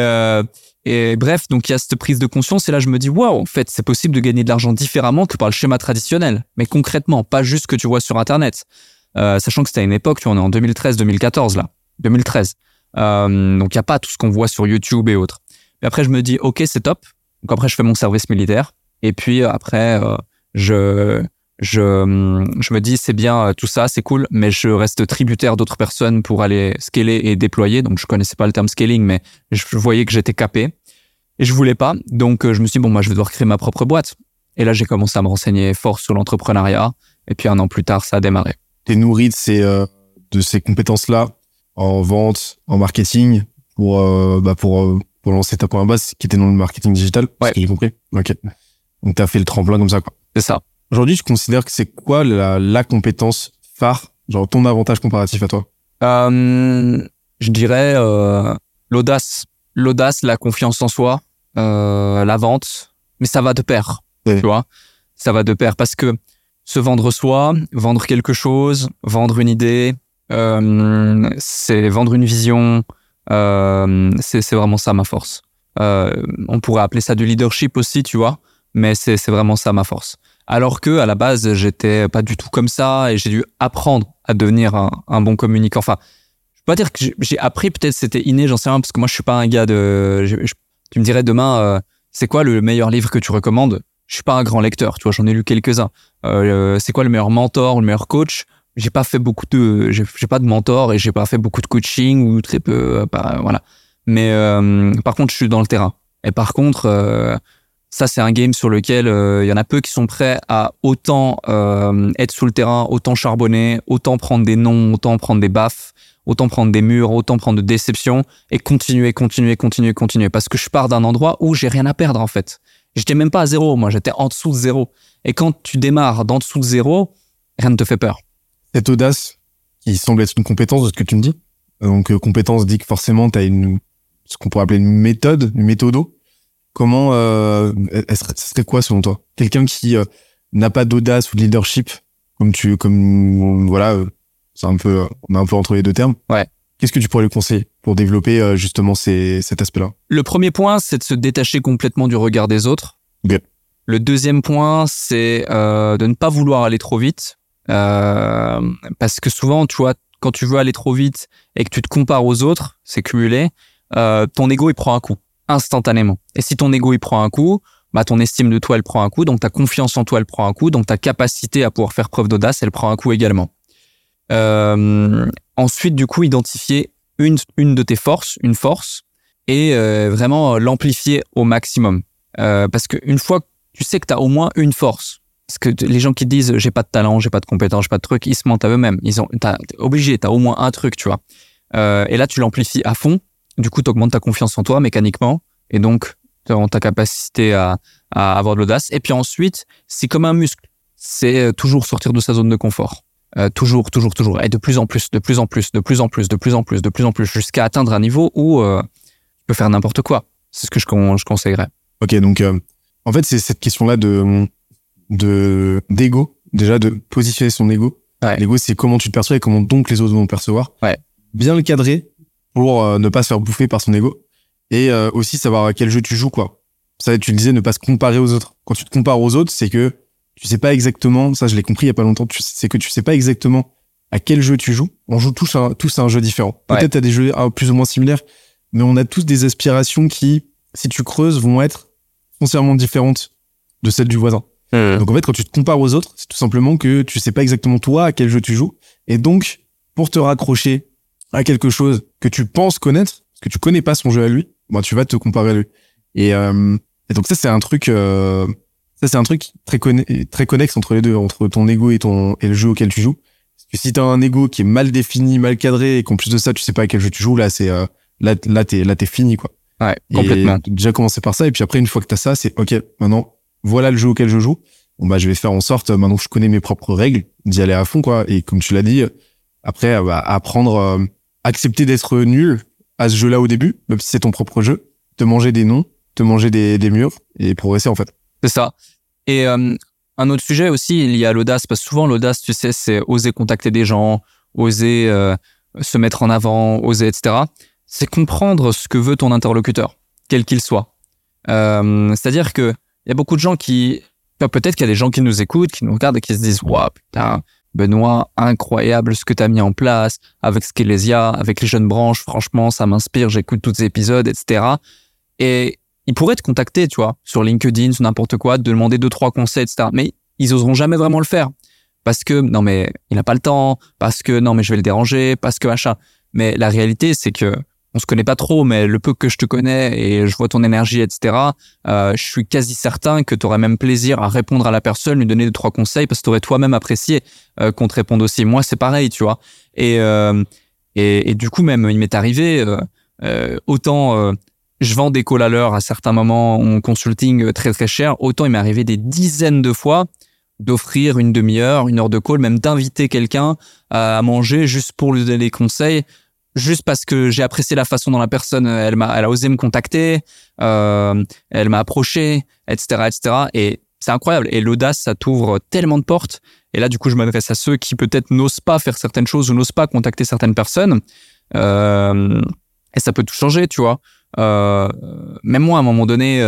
et bref, donc il y a cette prise de conscience et là je me dis waouh, en fait, c'est possible de gagner de l'argent différemment que par le schéma traditionnel, mais concrètement, pas juste ce que tu vois sur internet. Euh, sachant que c'était à une époque, tu en es en 2013-2014 là, 2013. Euh, donc il y a pas tout ce qu'on voit sur YouTube et autres. Mais après je me dis ok c'est top. Donc après je fais mon service militaire et puis euh, après euh, je je je me dis c'est bien tout ça c'est cool mais je reste tributaire d'autres personnes pour aller scaler et déployer. Donc je connaissais pas le terme scaling mais je voyais que j'étais capé et je voulais pas. Donc je me suis dit bon moi je vais devoir créer ma propre boîte. Et là j'ai commencé à me renseigner fort sur l'entrepreneuriat et puis un an plus tard ça a démarré. T'es nourri de ces de ces compétences là en vente, en marketing pour euh, bah pour euh, pour lancer ta première base qui était dans le marketing digital. Ouais. J'ai compris. Ok. Donc t'as fait le tremplin comme ça quoi. C'est ça. Aujourd'hui, tu considères que c'est quoi la, la compétence phare, genre ton avantage comparatif à toi? Euh, Je dirais euh, l'audace, l'audace, la confiance en soi, euh, la vente, mais ça va de pair. Tu vois, ça va de pair parce que se vendre soi, vendre quelque chose, vendre une idée, c'est vendre une vision. Euh, c'est vraiment ça ma force. Euh, on pourrait appeler ça du leadership aussi, tu vois, mais c'est vraiment ça ma force. Alors que à la base, j'étais pas du tout comme ça et j'ai dû apprendre à devenir un, bon communicant. Enfin, je peux pas dire que j'ai appris, peut-être c'était inné, j'en sais rien, parce que moi je suis pas un gars de. tu me dirais demain, euh, c'est quoi le meilleur livre que tu recommandes? Je suis pas un grand lecteur, tu vois, j'en ai lu quelques-uns. Euh, c'est quoi le meilleur mentor le meilleur coach? J'ai pas fait beaucoup de j'ai pas de mentor et j'ai pas fait beaucoup de coaching ou très peu euh, voilà. Mais euh, par contre je suis dans le terrain. Et par contre euh, ça c'est un game sur lequel il y en a peu qui sont prêts à autant être sous le terrain autant charbonner autant prendre des noms autant prendre des baffes autant prendre des murs autant prendre de déceptions et continuer continuer continuer continuer. Parce que je pars d'un endroit où j'ai rien à perdre en fait. J'étais même pas à zéro moi. J'étais en dessous de zéro. Et quand tu démarres d'en dessous de zéro rien ne te fait peur cette audace qui semble être une compétence de ce que tu me dis. Donc euh, compétence dit que forcément tu as une ce qu'on pourrait appeler une méthode, une méthodo. Comment euh, ce serait quoi selon toi? Quelqu'un qui euh, n'a pas d'audace ou de leadership comme tu comme voilà, euh, c'est un peu on est un peu entre les deux termes. Ouais. Qu'est-ce que tu pourrais lui conseiller pour développer justement ces, cet aspect-là? Le premier point, c'est de se détacher complètement du regard des autres. Okay. Le deuxième point, c'est euh, de ne pas vouloir aller trop vite. Euh, parce que souvent, tu vois, quand tu veux aller trop vite et que tu te compares aux autres, c'est cumulé, euh, ton ego il prend un coup instantanément. Et si ton ego il prend un coup, bah ton estime de toi elle prend un coup, donc ta confiance en toi elle prend un coup, donc ta capacité à pouvoir faire preuve d'audace elle prend un coup également. Euh, ensuite, du coup, identifier une, une de tes forces, une force, et euh, vraiment l'amplifier au maximum. Euh, parce qu'une fois que tu sais que tu as au moins une force, parce que les gens qui disent j'ai pas de talent, j'ai pas de compétences, j'ai pas de truc, ils se mentent à eux-mêmes. Ils ont, t'es obligé, t'as au moins un truc, tu vois. Euh, et là, tu l'amplifies à fond. Du coup, tu augmentes ta confiance en toi mécaniquement, et donc ta capacité à, à avoir de l'audace. Et puis ensuite, c'est comme un muscle. C'est toujours sortir de sa zone de confort. Euh, toujours, toujours, toujours, et de plus en plus, de plus en plus, de plus en plus, de plus en plus, de plus en plus, jusqu'à atteindre un niveau où euh, tu peux faire n'importe quoi. C'est ce que je, je conseillerais. Ok, donc euh, en fait, c'est cette question-là de de d'ego, déjà de positionner son ego. L'ego, c'est comment tu te perçois et comment donc les autres vont te percevoir. Ouais. Bien le cadrer pour euh, ne pas se faire bouffer par son ego et aussi savoir à quel jeu tu joues, quoi. Ça, tu le disais, ne pas se comparer aux autres. Quand tu te compares aux autres, c'est que tu sais pas exactement, ça je l'ai compris il y a pas longtemps, c'est que tu sais pas exactement à quel jeu tu joues. On joue tous à, tous à un jeu différent. Peut-être à des jeux plus ou moins similaires, mais on a tous des aspirations qui, si tu creuses, vont être foncièrement différentes de celles du voisin. Hmm. Donc en fait, quand tu te compares aux autres, c'est tout simplement que tu sais pas exactement toi à quel jeu tu joues. Et donc, pour te raccrocher à quelque chose que tu penses connaître, parce que tu connais pas son jeu à lui, bon, tu vas te comparer à lui. Et, euh, et donc ça, c'est un truc... Euh, ça, c'est un truc très, très connexe entre les deux, entre ton ego et ton et le jeu auquel tu joues. Parce que si t'as un ego qui est mal défini, mal cadré, et qu'en plus de ça, tu sais pas à quel jeu tu joues, là, c'est euh, là, là, t'es là, t'es fini, quoi. Ouais, complètement. Et déjà commencer par ça, et puis après, une fois que t'as ça, c'est ok. Maintenant, voilà le jeu auquel je joue. Bon bah, je vais faire en sorte, maintenant que je connais mes propres règles, d'y aller à fond, quoi. Et comme tu l'as dit, après, bah, apprendre, euh, accepter d'être nul à ce jeu-là au début, même si c'est ton propre jeu, te manger des noms, te manger des, murs et progresser en fait. C'est ça. Et euh, un autre sujet aussi il y a l'audace, parce que souvent l'audace, tu sais, c'est oser contacter des gens, oser euh, se mettre en avant, oser, etc. C'est comprendre ce que veut ton interlocuteur, quel qu'il soit. Euh, C'est-à-dire que il y a beaucoup de gens qui, peut-être qu'il y a des gens qui nous écoutent, qui nous regardent et qui se disent, waouh, putain, Benoît, incroyable ce que tu as mis en place avec Skelesia, avec les jeunes branches, franchement, ça m'inspire, j'écoute tous les épisodes, etc. Et ils pourraient te contacter, tu vois, sur LinkedIn, sur n'importe quoi, te demander deux, trois conseils, etc. Mais ils oseront jamais vraiment le faire. Parce que, non, mais il n'a pas le temps, parce que, non, mais je vais le déranger, parce que, machin. Mais la réalité, c'est que on se connaît pas trop, mais le peu que je te connais et je vois ton énergie, etc., euh, je suis quasi certain que tu aurais même plaisir à répondre à la personne, lui donner deux, trois conseils, parce que tu aurais toi-même apprécié euh, qu'on te réponde aussi. Moi, c'est pareil, tu vois. Et, euh, et, et, du coup, même, il m'est arrivé, euh, euh, autant je vends des calls à l'heure à certains moments en consulting très très cher. Autant il m'est arrivé des dizaines de fois d'offrir une demi-heure, une heure de call, même d'inviter quelqu'un à manger juste pour lui donner des conseils, juste parce que j'ai apprécié la façon dont la personne elle m'a elle a osé me contacter, euh, elle m'a approché, etc., etc. Et c'est incroyable. Et l'audace, ça t'ouvre tellement de portes. Et là, du coup, je m'adresse à ceux qui peut-être n'osent pas faire certaines choses ou n'osent pas contacter certaines personnes. Euh, et ça peut tout changer, tu vois. Euh, même moi, à un moment donné,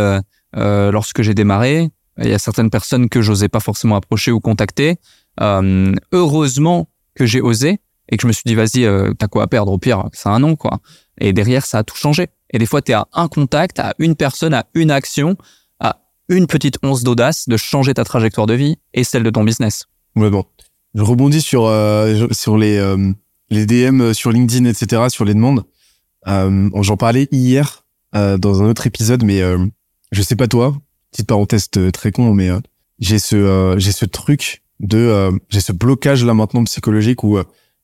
lorsque j'ai démarré, il y a certaines personnes que j'osais pas forcément approcher ou contacter. heureusement que j'ai osé et que je me suis dit, vas-y, t'as quoi à perdre? Au pire, c'est un nom, quoi. Et derrière, ça a tout changé. Et des fois, t'es à un contact, à une personne, à une action, à une petite once d'audace de changer ta trajectoire de vie et celle de ton business. Bon. Je rebondis sur, sur les, les DM sur LinkedIn, etc., sur les demandes. Euh, J'en parlais hier euh, dans un autre épisode, mais euh, je sais pas toi, petite parenthèse euh, très con, mais euh, j'ai ce j'ai ce truc de j'ai ce blocage là maintenant psychologique où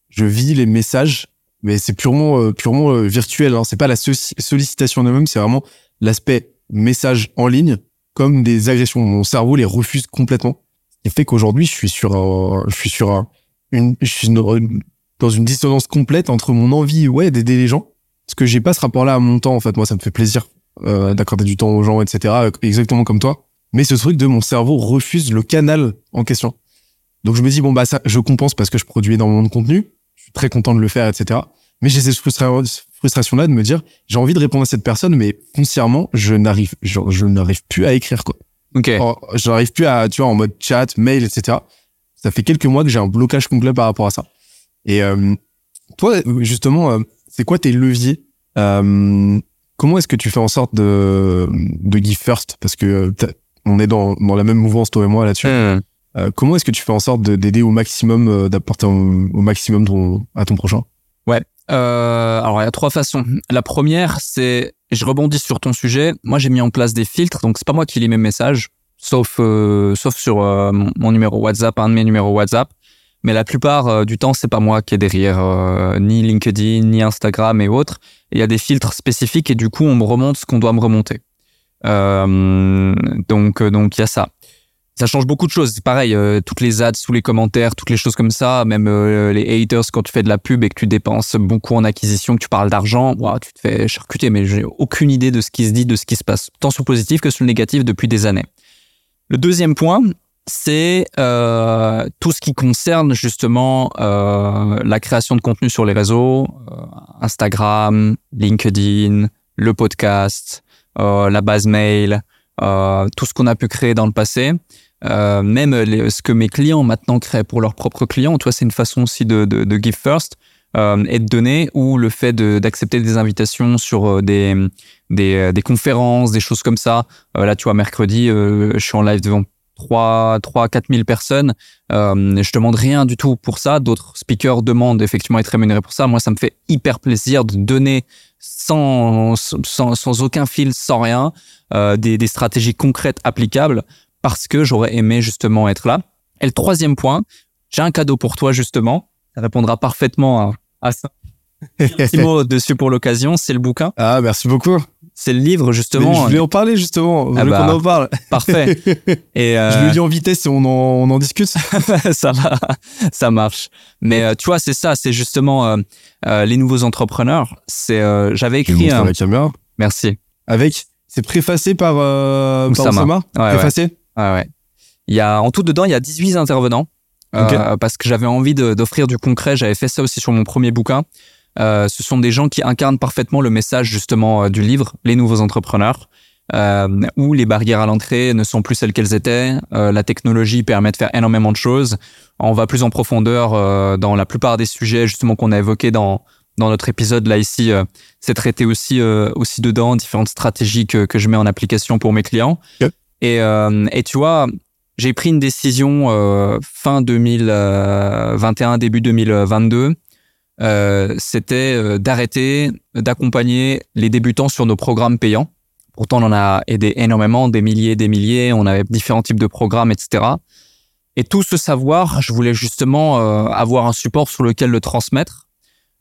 je vis les messages, mais c'est purement purement virtuel. Hein. C'est pas la sollicitation de même, c'est vraiment l'aspect message en ligne comme des agressions. Mon cerveau les refuse complètement. Et fait qu'aujourd'hui, je suis sur un, je suis sur un, une, je suis dans une dissonance complète entre mon envie, ouais, d'aider les gens parce que j'ai pas ce rapport-là à mon temps, en fait. Moi, ça me fait plaisir euh, d'accorder du temps aux gens, etc. Exactement comme toi. Mais ce truc de mon cerveau refuse le canal en question. Donc je me dis bon bah ça, je compense parce que je produis énormément de contenu. Suis très content de le faire, etc. Mais j'ai cette frustration-là de me dire j'ai envie de répondre à cette personne, mais foncièrement je n'arrive, je, je n'arrive plus à écrire quoi. Ok. je n'arrive plus à, tu vois, en mode chat, mail, etc. Ça fait quelques mois que j'ai un blocage complet par rapport à ça. Et euh, toi, justement, euh, c'est quoi tes leviers euh, Comment est-ce que tu fais en sorte de, de give first? Parce que on est dans, dans la même mouvance, toi et moi, là-dessus. Mmh. Euh, comment est-ce que tu fais en sorte d'aider au maximum, euh, d'apporter au, maximum à ton prochain? Ouais. euh, Alors, il y a trois façons. La première, c'est, je rebondis sur ton sujet. Moi, j'ai mis en place des filtres, donc c'est pas moi qui lis mes messages, sauf sauf sur euh, mon numéro WhatsApp, un de mes numéros WhatsApp. Mais la plupart du temps, c'est pas moi qui est derrière, ni LinkedIn, ni Instagram et autres. Il y a des filtres spécifiques et du coup, on me remonte ce qu'on doit me remonter. Donc, donc il y a ça. Ça change beaucoup de choses. C'est pareil, euh, toutes les ads, tous les commentaires, toutes les choses comme ça, même euh, les haters quand tu fais de la pub et que tu dépenses beaucoup en acquisition, que tu parles d'argent, ouah, tu te fais charcuter. Mais j'ai aucune idée de ce qui se dit, de ce qui se passe, tant sur le positif que sur le négatif depuis des années. Le deuxième point, c'est euh, tout ce qui concerne justement la création de contenu sur les réseaux, Instagram, LinkedIn, le podcast, la base mail, tout ce qu'on a pu créer dans le passé. Euh, même les- ce que mes clients maintenant créent pour leurs propres clients, toi, c'est une façon aussi de, de, de give first euh, et de donner, ou le fait d'accepter des invitations sur euh, des, des, euh, des conférences, des choses comme ça. Euh, là, tu vois, mercredi, euh, je suis en live devant 3, 3 4 000 personnes. Euh, je demande rien du tout pour ça. D'autres speakers demandent effectivement être rémunérés pour ça. Moi, ça me fait hyper plaisir de donner sans, sans, sans aucun fil, sans rien, euh, des, des stratégies concrètes applicables parce que j'aurais aimé justement être là. Et le troisième point, j'ai un cadeau pour toi justement. Ça répondra parfaitement à, à ça. Un petit mot dessus pour l'occasion, c'est le bouquin. Ah, merci beaucoup. C'est le livre Mais justement. je voulais en parler justement. Ah bah, qu'on en parle. Parfait. Et euh, Je le lis en vitesse et on en, on en discute. ça va, ça marche. Mais euh, tu vois, c'est ça, c'est justement euh, les nouveaux entrepreneurs. C'est, j'avais écrit un. la caméra. Merci. Avec, c'est préfacé par, par. Ouais, ouais. préfacé? Ouais, ouais. Il y a en tout dedans, il y a 18 intervenants. euh, parce que j'avais envie d'offrir du concret. J'avais fait ça aussi sur mon premier bouquin. Euh, ce sont des gens qui incarnent parfaitement le message justement euh, du livre, les nouveaux entrepreneurs, euh, où les barrières à l'entrée ne sont plus celles qu'elles étaient. Euh, la technologie permet de faire énormément de choses. On va plus en profondeur euh, dans la plupart des sujets justement qu'on a évoqués dans dans notre épisode là ici. euh, c'est traité aussi euh, aussi dedans différentes stratégies que que je mets en application pour mes clients. Ok. Et euh, et tu vois, j'ai pris une décision euh, fin 2021 début 2022 euh, c'était euh, d'arrêter d'accompagner les débutants sur nos programmes payants. Pourtant, on en a aidé énormément, des milliers, des milliers. On avait différents types de programmes, etc. Et tout ce savoir, je voulais justement euh, avoir un support sur lequel le transmettre.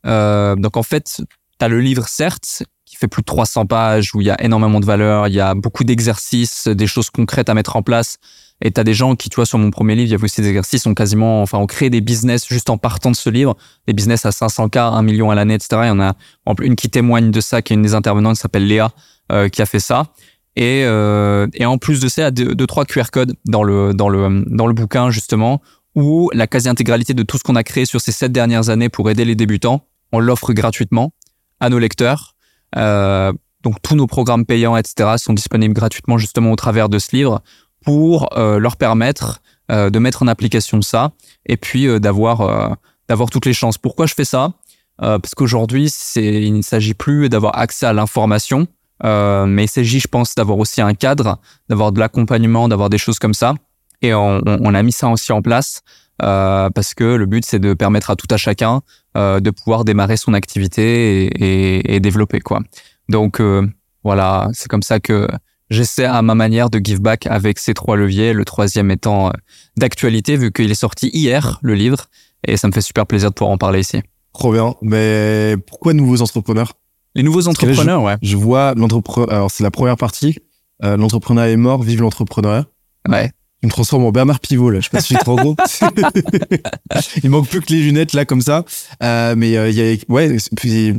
Euh, donc en fait, tu as le livre, certes, fait plus de 300 pages, où il y a énormément de valeur, il y a beaucoup d'exercices, des choses concrètes à mettre en place. Et tu as des gens qui, tu vois, sur mon premier livre, il y avait aussi des exercices, ont quasiment, enfin, ont créé des business juste en partant de ce livre des business à 500K, 1 million à l'année, etc. Il y en a une qui témoigne de ça, qui est une des intervenantes, qui s'appelle Léa, euh, qui a fait ça. Et, euh, et en plus de ça, il y a deux, deux, trois QR codes dans le, dans, le, dans le bouquin, justement, où la quasi-intégralité de tout ce qu'on a créé sur ces sept dernières années pour aider les débutants, on l'offre gratuitement à nos lecteurs. Euh, donc tous nos programmes payants, etc., sont disponibles gratuitement justement au travers de ce livre pour euh, leur permettre euh, de mettre en application ça et puis d'avoir d'avoir toutes les chances. Pourquoi je fais ça? Parce qu'aujourd'hui, il ne s'agit plus d'avoir accès à l'information, mais il s'agit, je pense, d'avoir aussi un cadre, d'avoir de l'accompagnement, d'avoir des choses comme ça. Et on, on- a mis ça aussi en place parce que le but, c'est de permettre à tout à chacun euh, de pouvoir démarrer son activité et, et, et développer quoi. Donc euh, voilà, c'est comme ça que j'essaie à ma manière de give back avec ces trois leviers. Le troisième étant euh, d'actualité vu qu'il est sorti hier le livre et ça me fait super plaisir de pouvoir en parler ici. Trop bien. Mais pourquoi nouveaux entrepreneurs? Les nouveaux là, je- entrepreneurs, ouais. Je vois l'entrepreneur. Alors, c'est la première partie. Euh, l'entrepreneuriat est mort, vive l'entrepreneuriat. Ouais. Je me transforme en Bernard Pivot, là. Je sais pas si je suis trop gros. Il manque plus que les lunettes, là, comme ça. Euh, mais euh, il y a, ouais, puis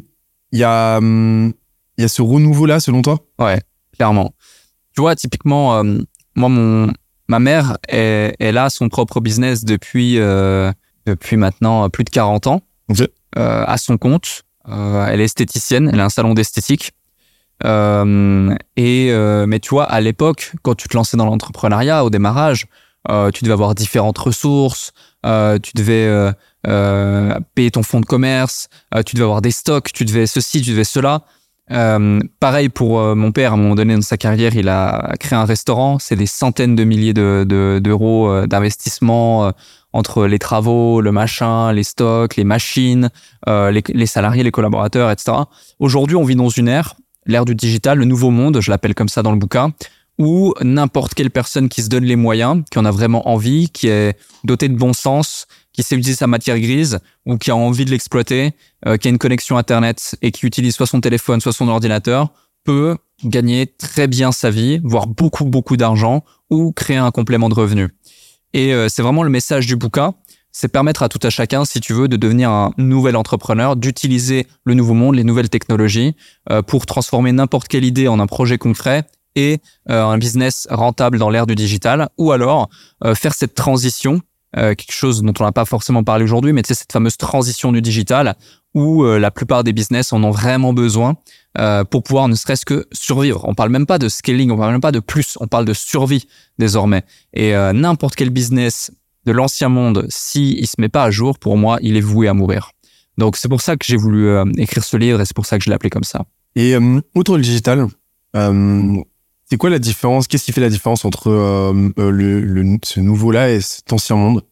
il y a, hum, il y a ce renouveau-là, selon toi? Ouais, clairement. Tu vois, typiquement, euh, moi, mon, ma mère, est, elle a son propre business depuis, euh, depuis maintenant plus de 40 ans, à son compte. Elle est esthéticienne, elle a un salon d'esthétique. Euh, et euh, mais tu vois, à l'époque, quand tu te lançais dans l'entrepreneuriat, au démarrage, euh, tu devais avoir différentes ressources, tu devais payer ton fonds de commerce, tu devais avoir des stocks, tu devais ceci, tu devais cela. Pareil pour mon père, à un moment donné dans sa carrière, il a créé un restaurant. C'est des centaines de milliers d'euros de, euh, d'investissement entre les travaux, le machin, les stocks, les machines, les, salariés, les collaborateurs, etc. Aujourd'hui, on vit dans une ère, l'ère du digital, le nouveau monde, je l'appelle comme ça dans le bouquin, où n'importe quelle personne qui se donne les moyens, qui en a vraiment envie, qui est dotée de bon sens, qui sait utiliser sa matière grise ou qui a envie de l'exploiter, euh, qui a une connexion Internet et qui utilise soit son téléphone, soit son ordinateur, peut gagner très bien sa vie, voire beaucoup, beaucoup d'argent ou créer un complément de revenu. Et euh, c'est vraiment le message du bouquin, c'est permettre à tout à chacun, si tu veux, de devenir un nouvel entrepreneur, d'utiliser le nouveau monde, les nouvelles technologies, euh, pour transformer n'importe quelle idée en un projet concret et un business rentable dans l'ère du digital, ou alors faire cette transition euh, quelque chose dont on n'a pas forcément parlé aujourd'hui, mais c'est cette fameuse transition du digital où euh, la plupart des business en ont vraiment besoin euh, pour pouvoir ne serait-ce que survivre. On parle même pas de scaling, on parle même pas de plus, on parle de survie désormais. Et n'importe quel business de l'ancien monde, s'il il se met pas à jour, pour moi, il est voué à mourir. Donc c'est pour ça que j'ai voulu écrire ce livre et c'est pour ça que je l'ai appelé comme ça. Et outre le digital, c'est quoi la différence? Qu'est-ce qui fait la différence entre euh, euh, le, ce nouveau-là et cet ancien monde?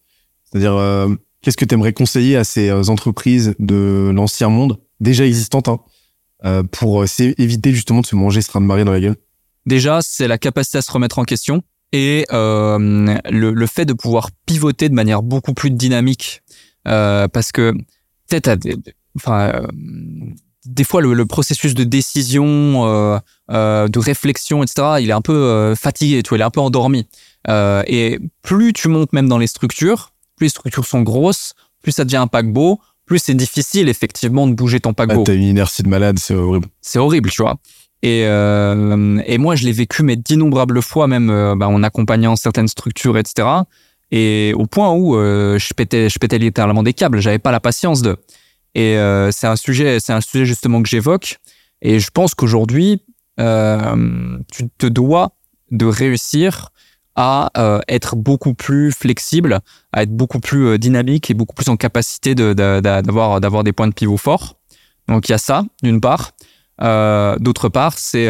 C'est-à-dire, euh, qu'est-ce que tu aimerais conseiller à ces entreprises de l'ancien monde, déjà existantes, hein, pour éviter justement de se manger ce train de marée dans la gueule? Déjà, c'est la capacité à se remettre en question et le, le, fait de pouvoir pivoter de manière beaucoup plus dynamique. parce que peut-être, enfin, des fois le, le, processus de décision, euh, euh, de réflexion, etc., il est un peu euh, fatigué, tu vois, il est un peu endormi. Euh, et plus tu montes même dans les structures, plus les structures sont grosses, plus ça devient un paquebot, plus c'est difficile effectivement de bouger ton paquebot. Ah, T'as une inertie de malade, c'est horrible. C'est horrible, tu vois. Et, euh, et moi, je l'ai vécu, mais d'innombrables fois, même bah, en accompagnant certaines structures, etc. Et au point où je pétais, je pétais littéralement des câbles. J'avais pas la patience de. Et euh, c'est un sujet, c'est un sujet justement que j'évoque. Et je pense qu'aujourd'hui, euh, tu te dois de réussir à euh, être beaucoup plus flexible, à être beaucoup plus euh, dynamique et beaucoup plus en capacité d'avoir des points de pivot forts. Donc il y a ça d'une part. Euh, D'autre part, c'est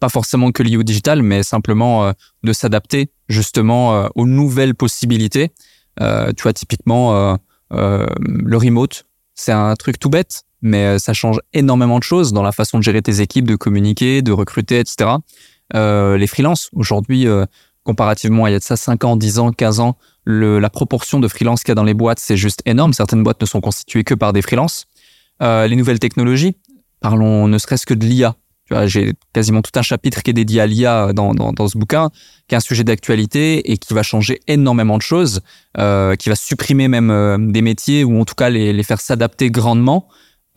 pas forcément que lié au digital, mais simplement de s'adapter justement aux nouvelles possibilités. tu vois typiquement le remote, c'est un truc tout bête, mais euh, ça change énormément de choses dans la façon de gérer tes équipes, de communiquer, de recruter, etc. Euh, les freelances, aujourd'hui, euh, comparativement à il y a de ça 5 ans, 10 ans, 15 ans, la proportion de freelance qu'il y a dans les boîtes, c'est juste énorme. Certaines boîtes ne sont constituées que par des freelances. Euh, les nouvelles technologies, parlons ne serait-ce que de l'IA. J'ai quasiment tout un chapitre qui est dédié à l'IA dans, dans, ce bouquin, qui est un sujet d'actualité et qui va changer énormément de choses, euh, qui va supprimer même euh, des métiers ou en tout cas les, faire s'adapter grandement.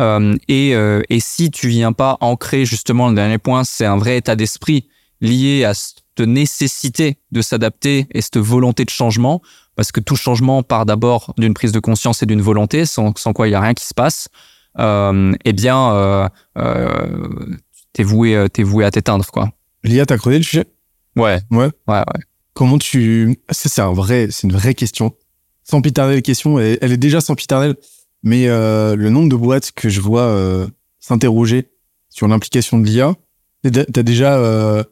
Euh, et, si tu viens pas ancrer justement le dernier point, c'est un vrai état d'esprit lié à cette nécessité de s'adapter et cette volonté de changement, parce que tout changement part d'abord d'une prise de conscience et d'une volonté, sans, sans quoi il y a rien qui se passe. Euh, eh bien, euh, euh, t'es voué, t'es voué à t'éteindre, quoi. L'IA, t'as creusé le sujet? Ouais. Ouais. Ouais, ouais. Comment tu, ça, c'est un vrai, c'est une vraie question. Sans piternelle question, elle, elle est déjà sans piternelle, mais euh, le nombre de boîtes que je vois euh, s'interroger sur l'implication de l'IA, t'as déjà euh,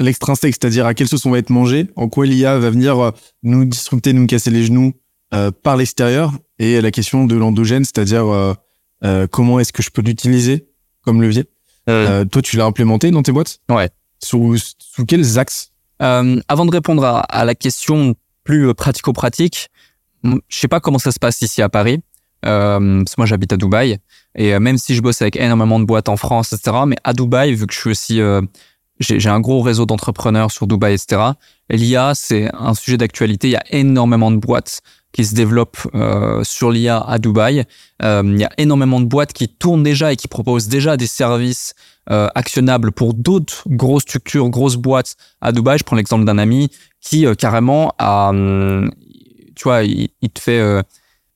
l'extrinsèque, c'est-à-dire à quelle sauce on va être mangé, en quoi l'IA va venir nous disrupter, nous casser les genoux par l'extérieur, et la question de l'endogène, c'est-à-dire euh, comment est-ce que je peux l'utiliser comme levier. Euh, toi, tu l'as implémenté dans tes boîtes Ouais. Sous, sous quels axes euh, Avant de répondre à, à la question plus euh, pratico-pratique, je sais pas comment ça se passe ici à Paris. Euh, parce que moi j'habite à Dubaï et euh, même si je bosse avec énormément de boîtes en France, etc. Mais à Dubaï, vu que je suis aussi, euh, j'ai un gros réseau d'entrepreneurs sur Dubaï, etc. L'IA c'est un sujet d'actualité. Il y a énormément de boîtes qui se développe euh, sur l'IA à Dubaï. Euh, il y a énormément de boîtes qui tournent déjà et qui proposent déjà des services euh, actionnables pour d'autres grosses structures, grosses boîtes à Dubaï. Je prends l'exemple d'un ami qui carrément a, hum, tu vois, il, te fait,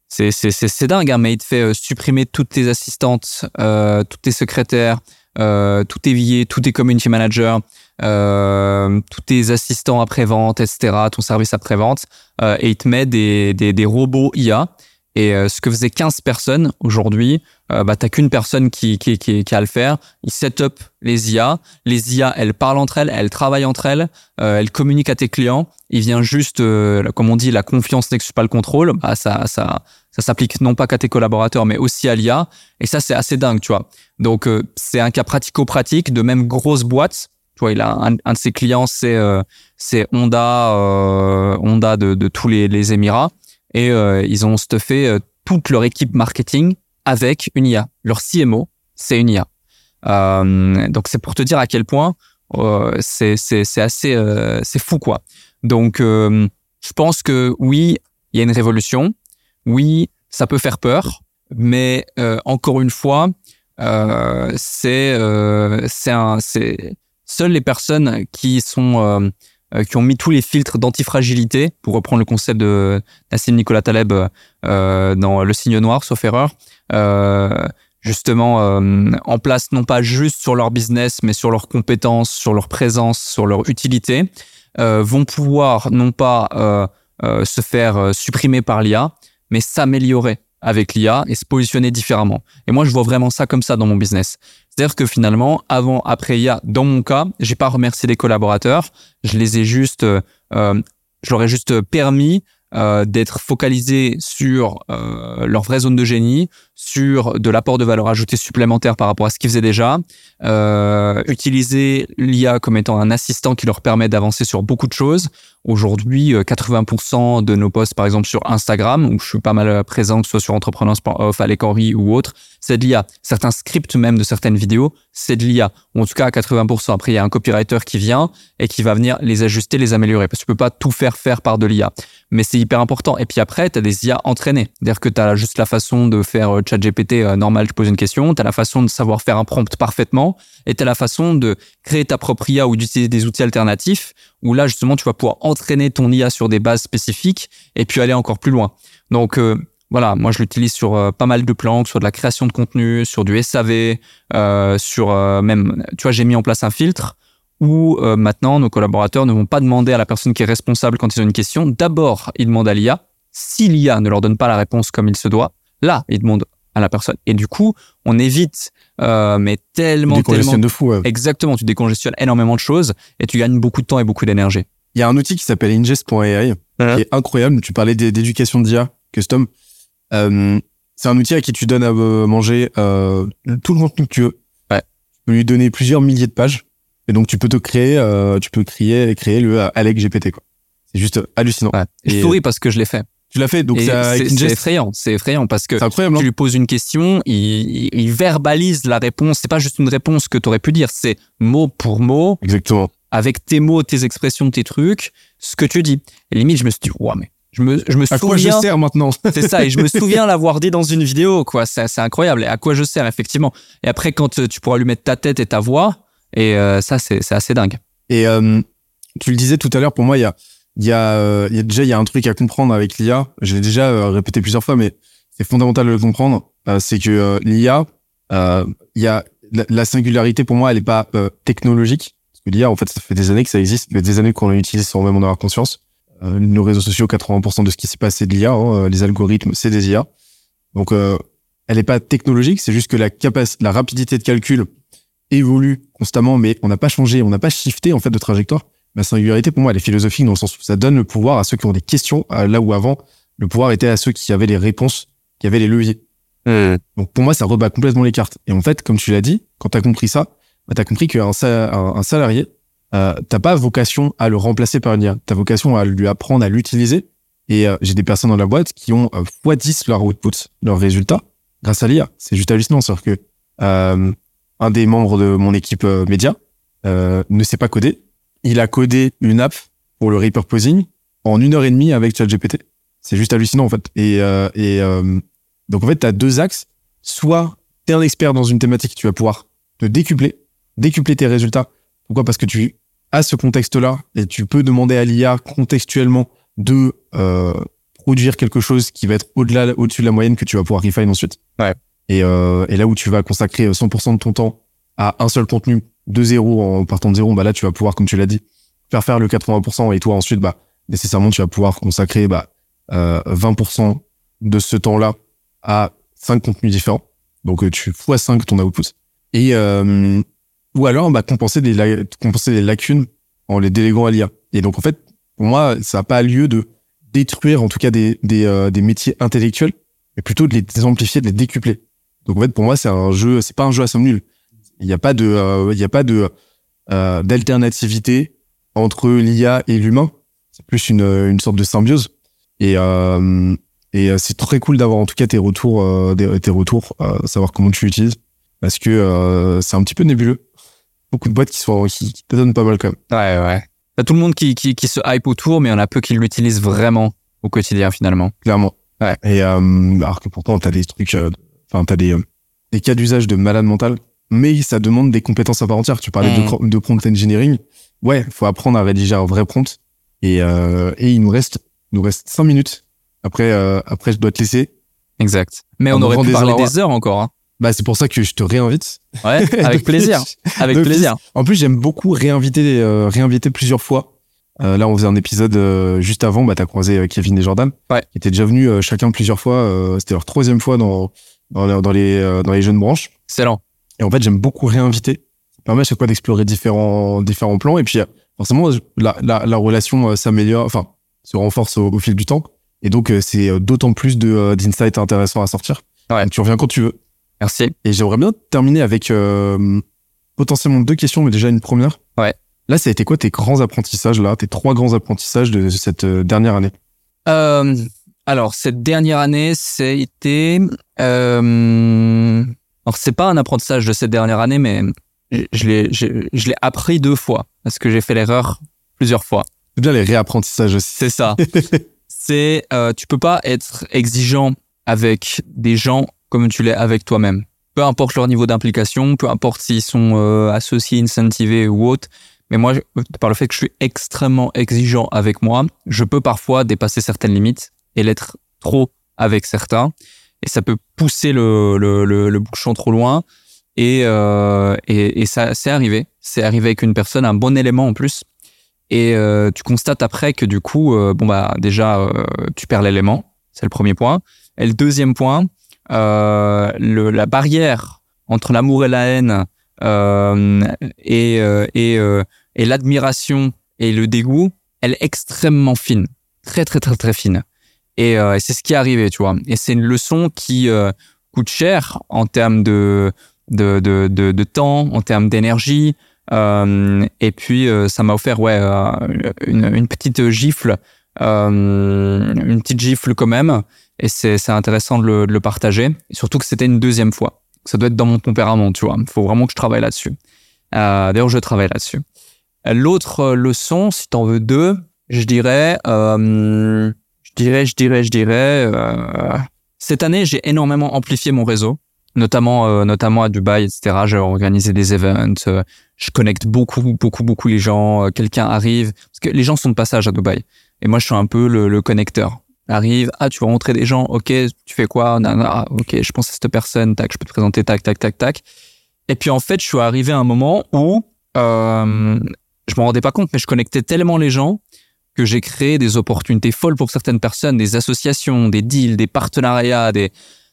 c'est dingue, hein, mais il te fait supprimer toutes tes assistantes, toutes tes secrétaires, tous tes billets, tous tes community managers euh, tous tes assistants après-vente, etc., ton service après-vente, euh, et il te met des, des, des robots IA Et euh, ce que faisait 15 personnes aujourd'hui, euh, bah, t'as qu'une personne qui, qui, qui, qui, a le faire. Il set up les IA. Les IA, elles parlent entre elles, elles travaillent entre elles, euh, elles communiquent à tes clients. Il vient juste, euh, comme on dit, la confiance n'exclut pas le contrôle. Bah, ça, ça, ça s'applique non pas qu'à tes collaborateurs, mais aussi à l'IA. Et ça, c'est assez dingue, tu vois. Donc, c'est un cas pratico-pratique de même grosse boîte. Tu vois, il a un, un de ses clients, c'est c'est Honda, Honda de, de tous les, les Émirats et euh, ils ont stuffé euh, toute leur équipe marketing avec une IA. Leur CMO, c'est une IA. Euh, donc c'est pour te dire à quel point euh, c'est c'est assez euh, c'est fou quoi. Donc je pense que oui, il y a une révolution. Oui, ça peut faire peur, mais encore une fois, c'est c'est c'est seules les personnes qui sont euh, qui ont mis tous les filtres d'antifragilité, pour reprendre le concept de Nassim Nicolas Taleb euh, dans Le Signe Noir, sauf erreur, euh, justement en place non pas juste sur leur business, mais sur leurs compétences, sur leur présence, sur leur utilité, vont pouvoir non pas se faire supprimer par l'IA, mais s'améliorer avec l'IA et se positionner différemment. Et moi, je vois vraiment ça comme ça dans mon business. C'est-à-dire que finalement, avant, après IA, dans mon cas, j'ai pas remercié les collaborateurs, je les ai juste, euh, euh leur ai juste permis euh, d'être focalisés sur leur vraie zone de génie, sur de l'apport de valeur ajoutée supplémentaire par rapport à ce qu'ils faisaient déjà, euh, utiliser l'IA comme étant un assistant qui leur permet d'avancer sur beaucoup de choses. Aujourd'hui, 80% euh, de nos posts, par exemple sur Instagram, où je suis pas mal présent, que ce soit sur Entrepreneurs.off, Alec Henry ou autre, c'est de l'IA. Certains scripts même de certaines vidéos, c'est de l'IA. En tout cas à 80%. Après, il y a un copywriter qui vient et qui va venir les ajuster, les améliorer. Parce que tu peux pas tout faire faire par de l'IA. Mais c'est hyper important. Et puis après, tu as des IA entraînées. C'est-à-dire que tu as juste la façon de faire chat GPT euh, normal, tu poses une question, tu as la façon de savoir faire un prompt parfaitement, et tu as la façon de créer ta propre IA ou d'utiliser des outils alternatifs, où là, justement, tu vas pouvoir entraîner ton IA sur des bases spécifiques, et puis aller encore plus loin. Donc, euh, voilà, moi je l'utilise sur euh, pas mal de plans, sur de la création de contenu, sur du SAV, sur même, tu vois, j'ai mis en place un filtre où maintenant nos collaborateurs ne vont pas demander à la personne qui est responsable quand ils ont une question. D'abord, ils demandent à l'IA. Si l'IA ne leur donne pas la réponse comme il se doit, là, ils demandent à la personne. Et du coup, on évite, euh, mais tellement, tellement de fou. Exactement, tu décongestionnes énormément de choses et tu gagnes beaucoup de temps et beaucoup d'énergie. Il y a un outil qui s'appelle ingest.ai qui est incroyable. Tu parlais d'éducation d'IA custom. Euh, c'est un outil à qui tu donnes à euh, manger euh, tout le contenu que tu veux. Ouais. Tu peux lui donner plusieurs milliers de pages et donc tu peux te créer, tu peux créer, créer le Alex GPT quoi. C'est juste hallucinant. Ouais. Et je souris parce que je l'ai fait. Tu l'as fait, donc c'est effrayant, c'est effrayant parce que tu hein. lui poses une question, il, il verbalise la réponse. C'est pas juste une réponse que tu aurais pu dire, c'est mot pour mot. Exactement. Avec tes mots, tes expressions, tes trucs, ce que tu dis. Et limite, je me suis dit, ouais, mais je me, je me à quoi je sers maintenant? C'est ça, et je me souviens l'avoir dit dans une vidéo, quoi. C'est incroyable. Et à quoi je sers, effectivement? Et après, quand euh, tu pourras lui mettre ta tête et ta voix, et euh, ça, c'est assez dingue. Et euh, tu le disais tout à l'heure, pour moi, il y a il y a, euh, y a déjà il y a un truc à comprendre avec l'IA. Je l'ai déjà euh, répété plusieurs fois, mais c'est fondamental de le comprendre. Euh, c'est que l'IA, il y a la, singularité pour moi, elle est pas technologique. Parce que l'IA, en fait, ça fait des années que ça existe, mais des années qu'on l'utilise sans même en avoir conscience. nos réseaux sociaux, 80% de ce qui s'est passé de l'IA, hein, les algorithmes, c'est des IA. Donc, elle est pas technologique, c'est juste que la capacité, la rapidité de calcul évolue constamment, mais on n'a pas changé, on n'a pas shifté en fait de trajectoire ma singularité, pour moi, elle est philosophique dans le sens où ça donne le pouvoir à ceux qui ont des questions, là où avant, le pouvoir était à ceux qui avaient les réponses, qui avaient les leviers. Hmm. Donc pour moi, ça rebat complètement les cartes. Et en fait, comme tu l'as dit, quand tu as compris ça, bah, tu as compris qu'un un, salarié, euh, t'as pas vocation à le remplacer par une IA. T'as vocation à lui apprendre à l'utiliser. Et euh, j'ai des personnes dans la boîte qui ont euh, x10 leur output, leurs résultats, grâce à l'IA. C'est juste hallucinant. C'est-à-dire que euh, un des membres de mon équipe euh, média ne sait pas coder, il a codé une app pour le repurposing en une heure et demie avec ChatGPT. C'est juste hallucinant en fait. Et, euh, et euh, donc en fait, tu as deux axes. Soit tu es un expert dans une thématique, tu vas pouvoir te décupler, décupler tes résultats. Pourquoi? Parce que tu as ce contexte-là et tu peux demander à l'IA contextuellement de euh, produire quelque chose qui va être au-delà, au-dessus de la moyenne que tu vas pouvoir refine ensuite. Ouais. Et, euh, et là où tu vas consacrer 100% de ton temps à un seul contenu de zéro en partant de zéro, bah là tu vas pouvoir, comme tu l'as dit, faire faire le 80% et toi ensuite, bah nécessairement tu vas pouvoir consacrer bah, euh, 20% de ce temps-là à cinq contenus différents. Donc euh, tu fois 5 ton output. Et euh, ou alors bah, compenser des compenser des lacunes en les déléguant à l'IA. Et donc en fait, pour moi, ça n'a pas lieu de détruire en tout cas des des, euh, des métiers intellectuels, mais plutôt de les amplifier, de les décupler. Donc en fait, pour moi, c'est un jeu, c'est pas un jeu à somme nulle. Il n'y a pas de, il y a pas de d'alternativité entre l'IA et l'humain. C'est plus une, une sorte de symbiose. Et euh, et euh, c'est très cool d'avoir en tout cas tes retours, euh, tes retours, euh, savoir comment tu l'utilises, parce que c'est un petit peu nébuleux. Beaucoup de boîtes qui sont qui, te donnent pas mal quand même. Ouais, ouais. T'as tout le monde qui, qui, qui se hype autour, mais il y en a peu qui l'utilisent vraiment au quotidien finalement. Clairement. Ouais. Et alors que pourtant t'as des trucs, enfin t'as des des cas d'usage de malade mental, mais ça demande des compétences à part entière. Tu parlais de, mm. de prompt engineering. Ouais, faut apprendre à rédiger un vrai prompt. Et, et il nous reste, il nous reste cinq minutes après, euh, après, je dois te laisser. Exact. Mais on, aurait pu parler des heures encore. Hein. Bah, c'est pour ça que je te réinvite. Ouais, avec plaisir. Avec plaisir. En plus, j'aime beaucoup réinviter, euh, réinviter plusieurs fois. Euh, là, on faisait un épisode euh, juste avant. Bah, t'as croisé euh, Kevin et Jordan. Ouais. Qui étaient déjà venus chacun plusieurs fois. C'était leur troisième fois dans dans, dans les dans les jeunes branches. Excellent. Et en fait, j'aime beaucoup réinviter. Ça permet à chaque fois d'explorer différents différents plans. Et puis, forcément, la la, la relation s'améliore, enfin, se renforce au fil du temps. Et donc, euh, c'est euh, d'autant plus euh, d'insights intéressants à sortir. Ouais. tu reviens quand tu veux. Merci. Et j'aimerais bien terminer avec potentiellement deux questions, mais déjà une première. Ouais. Là, ça a été quoi tes grands apprentissages, là, tes trois grands apprentissages de cette dernière année? Euh, Alors, cette dernière année, c'était... Euh, alors, c'est pas un apprentissage de cette dernière année, mais je l'ai, je, je l'ai appris deux fois, parce que j'ai fait l'erreur plusieurs fois. C'est bien les réapprentissages aussi. C'est ça. c'est euh, tu peux pas être exigeant avec des gens comme tu l'es avec toi-même. Peu importe leur niveau d'implication, peu importe s'ils sont euh, associés, incentivés ou autres. Mais moi, par le fait que je suis extrêmement exigeant avec moi, je peux parfois dépasser certaines limites et l'être trop avec certains. Et ça peut pousser le, le, le, bouchon trop loin. Et, euh, et, et ça, c'est arrivé. C'est arrivé avec une personne, un bon élément en plus, et euh, tu constates après que du coup, euh, bon bah déjà, tu perds l'élément. C'est le premier point. Et le deuxième point, le, la barrière entre l'amour et la haine et, et, et l'admiration et le dégoût, elle est extrêmement fine, très très très très fine. Et, c'est ce qui est arrivé, tu vois. Et c'est une leçon qui coûte cher en termes de de, de, de, temps, en termes d'énergie, euh, et puis euh, ça m'a offert ouais euh, une, une, petite gifle, une petite gifle quand même. Et c'est intéressant de le, de le, partager. Surtout que c'était une deuxième fois. Ça doit être dans mon tempérament, tu vois. Il faut vraiment que je travaille là-dessus. D'ailleurs, je travaille là-dessus. L'autre leçon, si t'en veux deux, je dirais, je dirais, je dirais, je dirais. cette année, j'ai énormément amplifié mon réseau notamment euh, notamment à Dubaï, etc. J'ai organisé des events, euh, je connecte beaucoup beaucoup beaucoup les gens. Euh, quelqu'un arrive parce que les gens sont de passage à Dubaï et moi je suis un peu le, le connecteur. Arrive, ah tu vas rencontrer des gens, ok, tu fais quoi? Ah, Ok, je pense à cette personne, tac, je peux te présenter, tac, tac, tac, tac. Et puis en fait, je suis arrivé à un moment où euh, je m'en rendais pas compte, mais je connectais tellement les gens que j'ai créé des opportunités folles pour certaines personnes, des associations, des deals, des partenariats, des,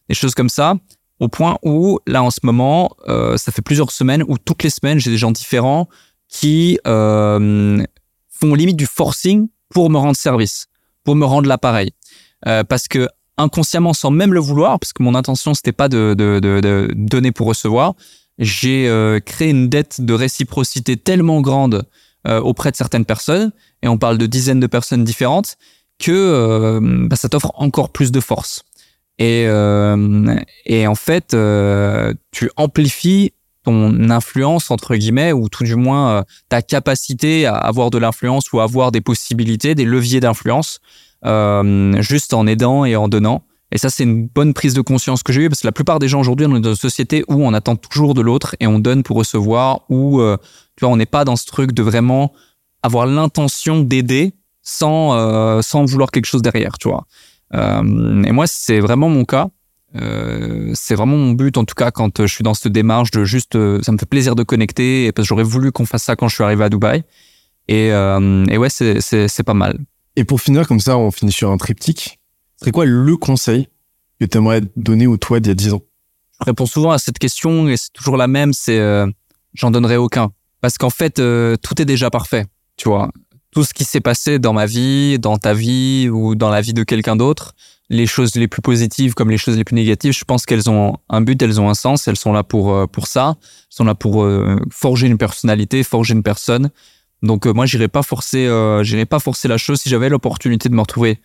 des choses comme ça au point où là en ce moment, euh, ça fait plusieurs semaines où toutes les semaines j'ai des gens différents qui euh, font limite du forcing pour me rendre service, pour me rendre l'appareil, euh, parce que inconsciemment, sans même le vouloir, parce que mon intention c'était pas de, de, de, de, donner pour recevoir, j'ai euh, créé une dette de réciprocité tellement grande auprès de certaines personnes, et on parle de dizaines de personnes différentes, que euh, bah, ça t'offre encore plus de force. Et, euh, et en fait, euh, tu amplifies ton influence entre guillemets ou tout du moins euh, ta capacité à avoir de l'influence ou à avoir des possibilités, des leviers d'influence euh, juste en aidant et en donnant. Et ça, c'est une bonne prise de conscience que j'ai eue parce que la plupart des gens aujourd'hui, on est dans une société où on attend toujours de l'autre et on donne pour recevoir ou tu vois, on n'est pas dans ce truc de vraiment avoir l'intention d'aider sans sans vouloir quelque chose derrière, tu vois. Euh, et moi, c'est vraiment mon cas. Euh, c'est vraiment mon but, en tout cas, quand je suis dans cette démarche de juste, euh, ça me fait plaisir de connecter, parce que j'aurais voulu qu'on fasse ça quand je suis arrivé à Dubaï. Et, euh, et ouais, c'est pas mal. Et pour finir comme ça, on finit sur un triptyque. C'est quoi le conseil que tu aimerais donner au toi d'il y a 10 ans? Je réponds souvent à cette question et c'est toujours la même, c'est euh, j'en donnerai aucun. Parce qu'en fait, euh, tout est déjà parfait, tu vois. Tout ce qui s'est passé dans ma vie, dans ta vie ou dans la vie de quelqu'un d'autre, les choses les plus positives comme les choses les plus négatives, je pense qu'elles ont un but, elles ont un sens, elles sont là pour euh, pour ça, elles sont là pour forger une personnalité, forger une personne. Donc moi, j'irais pas forcer, j'irais pas forcer la chose. Si j'avais l'opportunité de me retrouver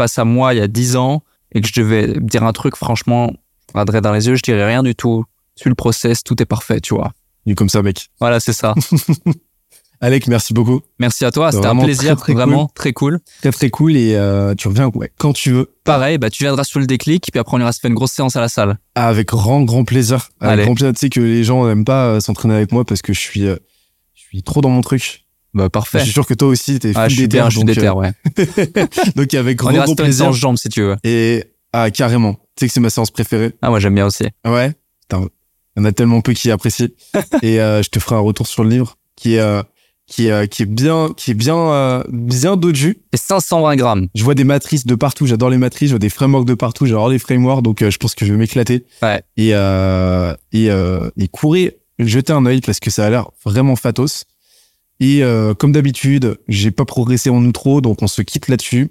face à moi il y a 10 ans et que je devais dire un truc, franchement, je regarderais dans les yeux, je dirais rien du tout. Suis le process, tout est parfait, tu vois. Il est comme ça, mec. Voilà, c'est ça. Alec, merci beaucoup. Merci à toi, c'était un plaisir, très, très vraiment cool. très cool. Très très cool et euh, tu reviens ouais, quand tu veux. Pareil, bah tu viendras sur le déclic puis après on ira se faire une grosse séance à la salle. Avec grand grand plaisir. Avec Allez. grand plaisir. Tu sais que les gens n'aiment pas euh, s'entraîner avec moi parce que je suis euh, je suis trop dans mon truc. Bah parfait. Je suis sûr que toi aussi t'es ah, full déter, je suis donc, déter, euh, ouais. donc avec grand On ira plaisir. séance jambes si tu veux. Et ah carrément. Tu sais que c'est ma séance préférée. Ah moi j'aime bien aussi. Ouais. Putain, il y en a tellement peu qui apprécient. et euh, je te ferai un retour sur le livre qui est euh, qui est euh, qui est bien qui est bien euh, bien doju. Et 520 grammes. Je vois des matrices de partout, j'adore les matrices, je vois des frameworks de partout, j'adore les frameworks, donc euh, je pense que je vais m'éclater. Ouais. Et euh, et euh, et courez, jetez un œil parce que ça a l'air vraiment fatos. Et euh, comme d'habitude, j'ai pas progressé en outro, donc on se quitte là-dessus.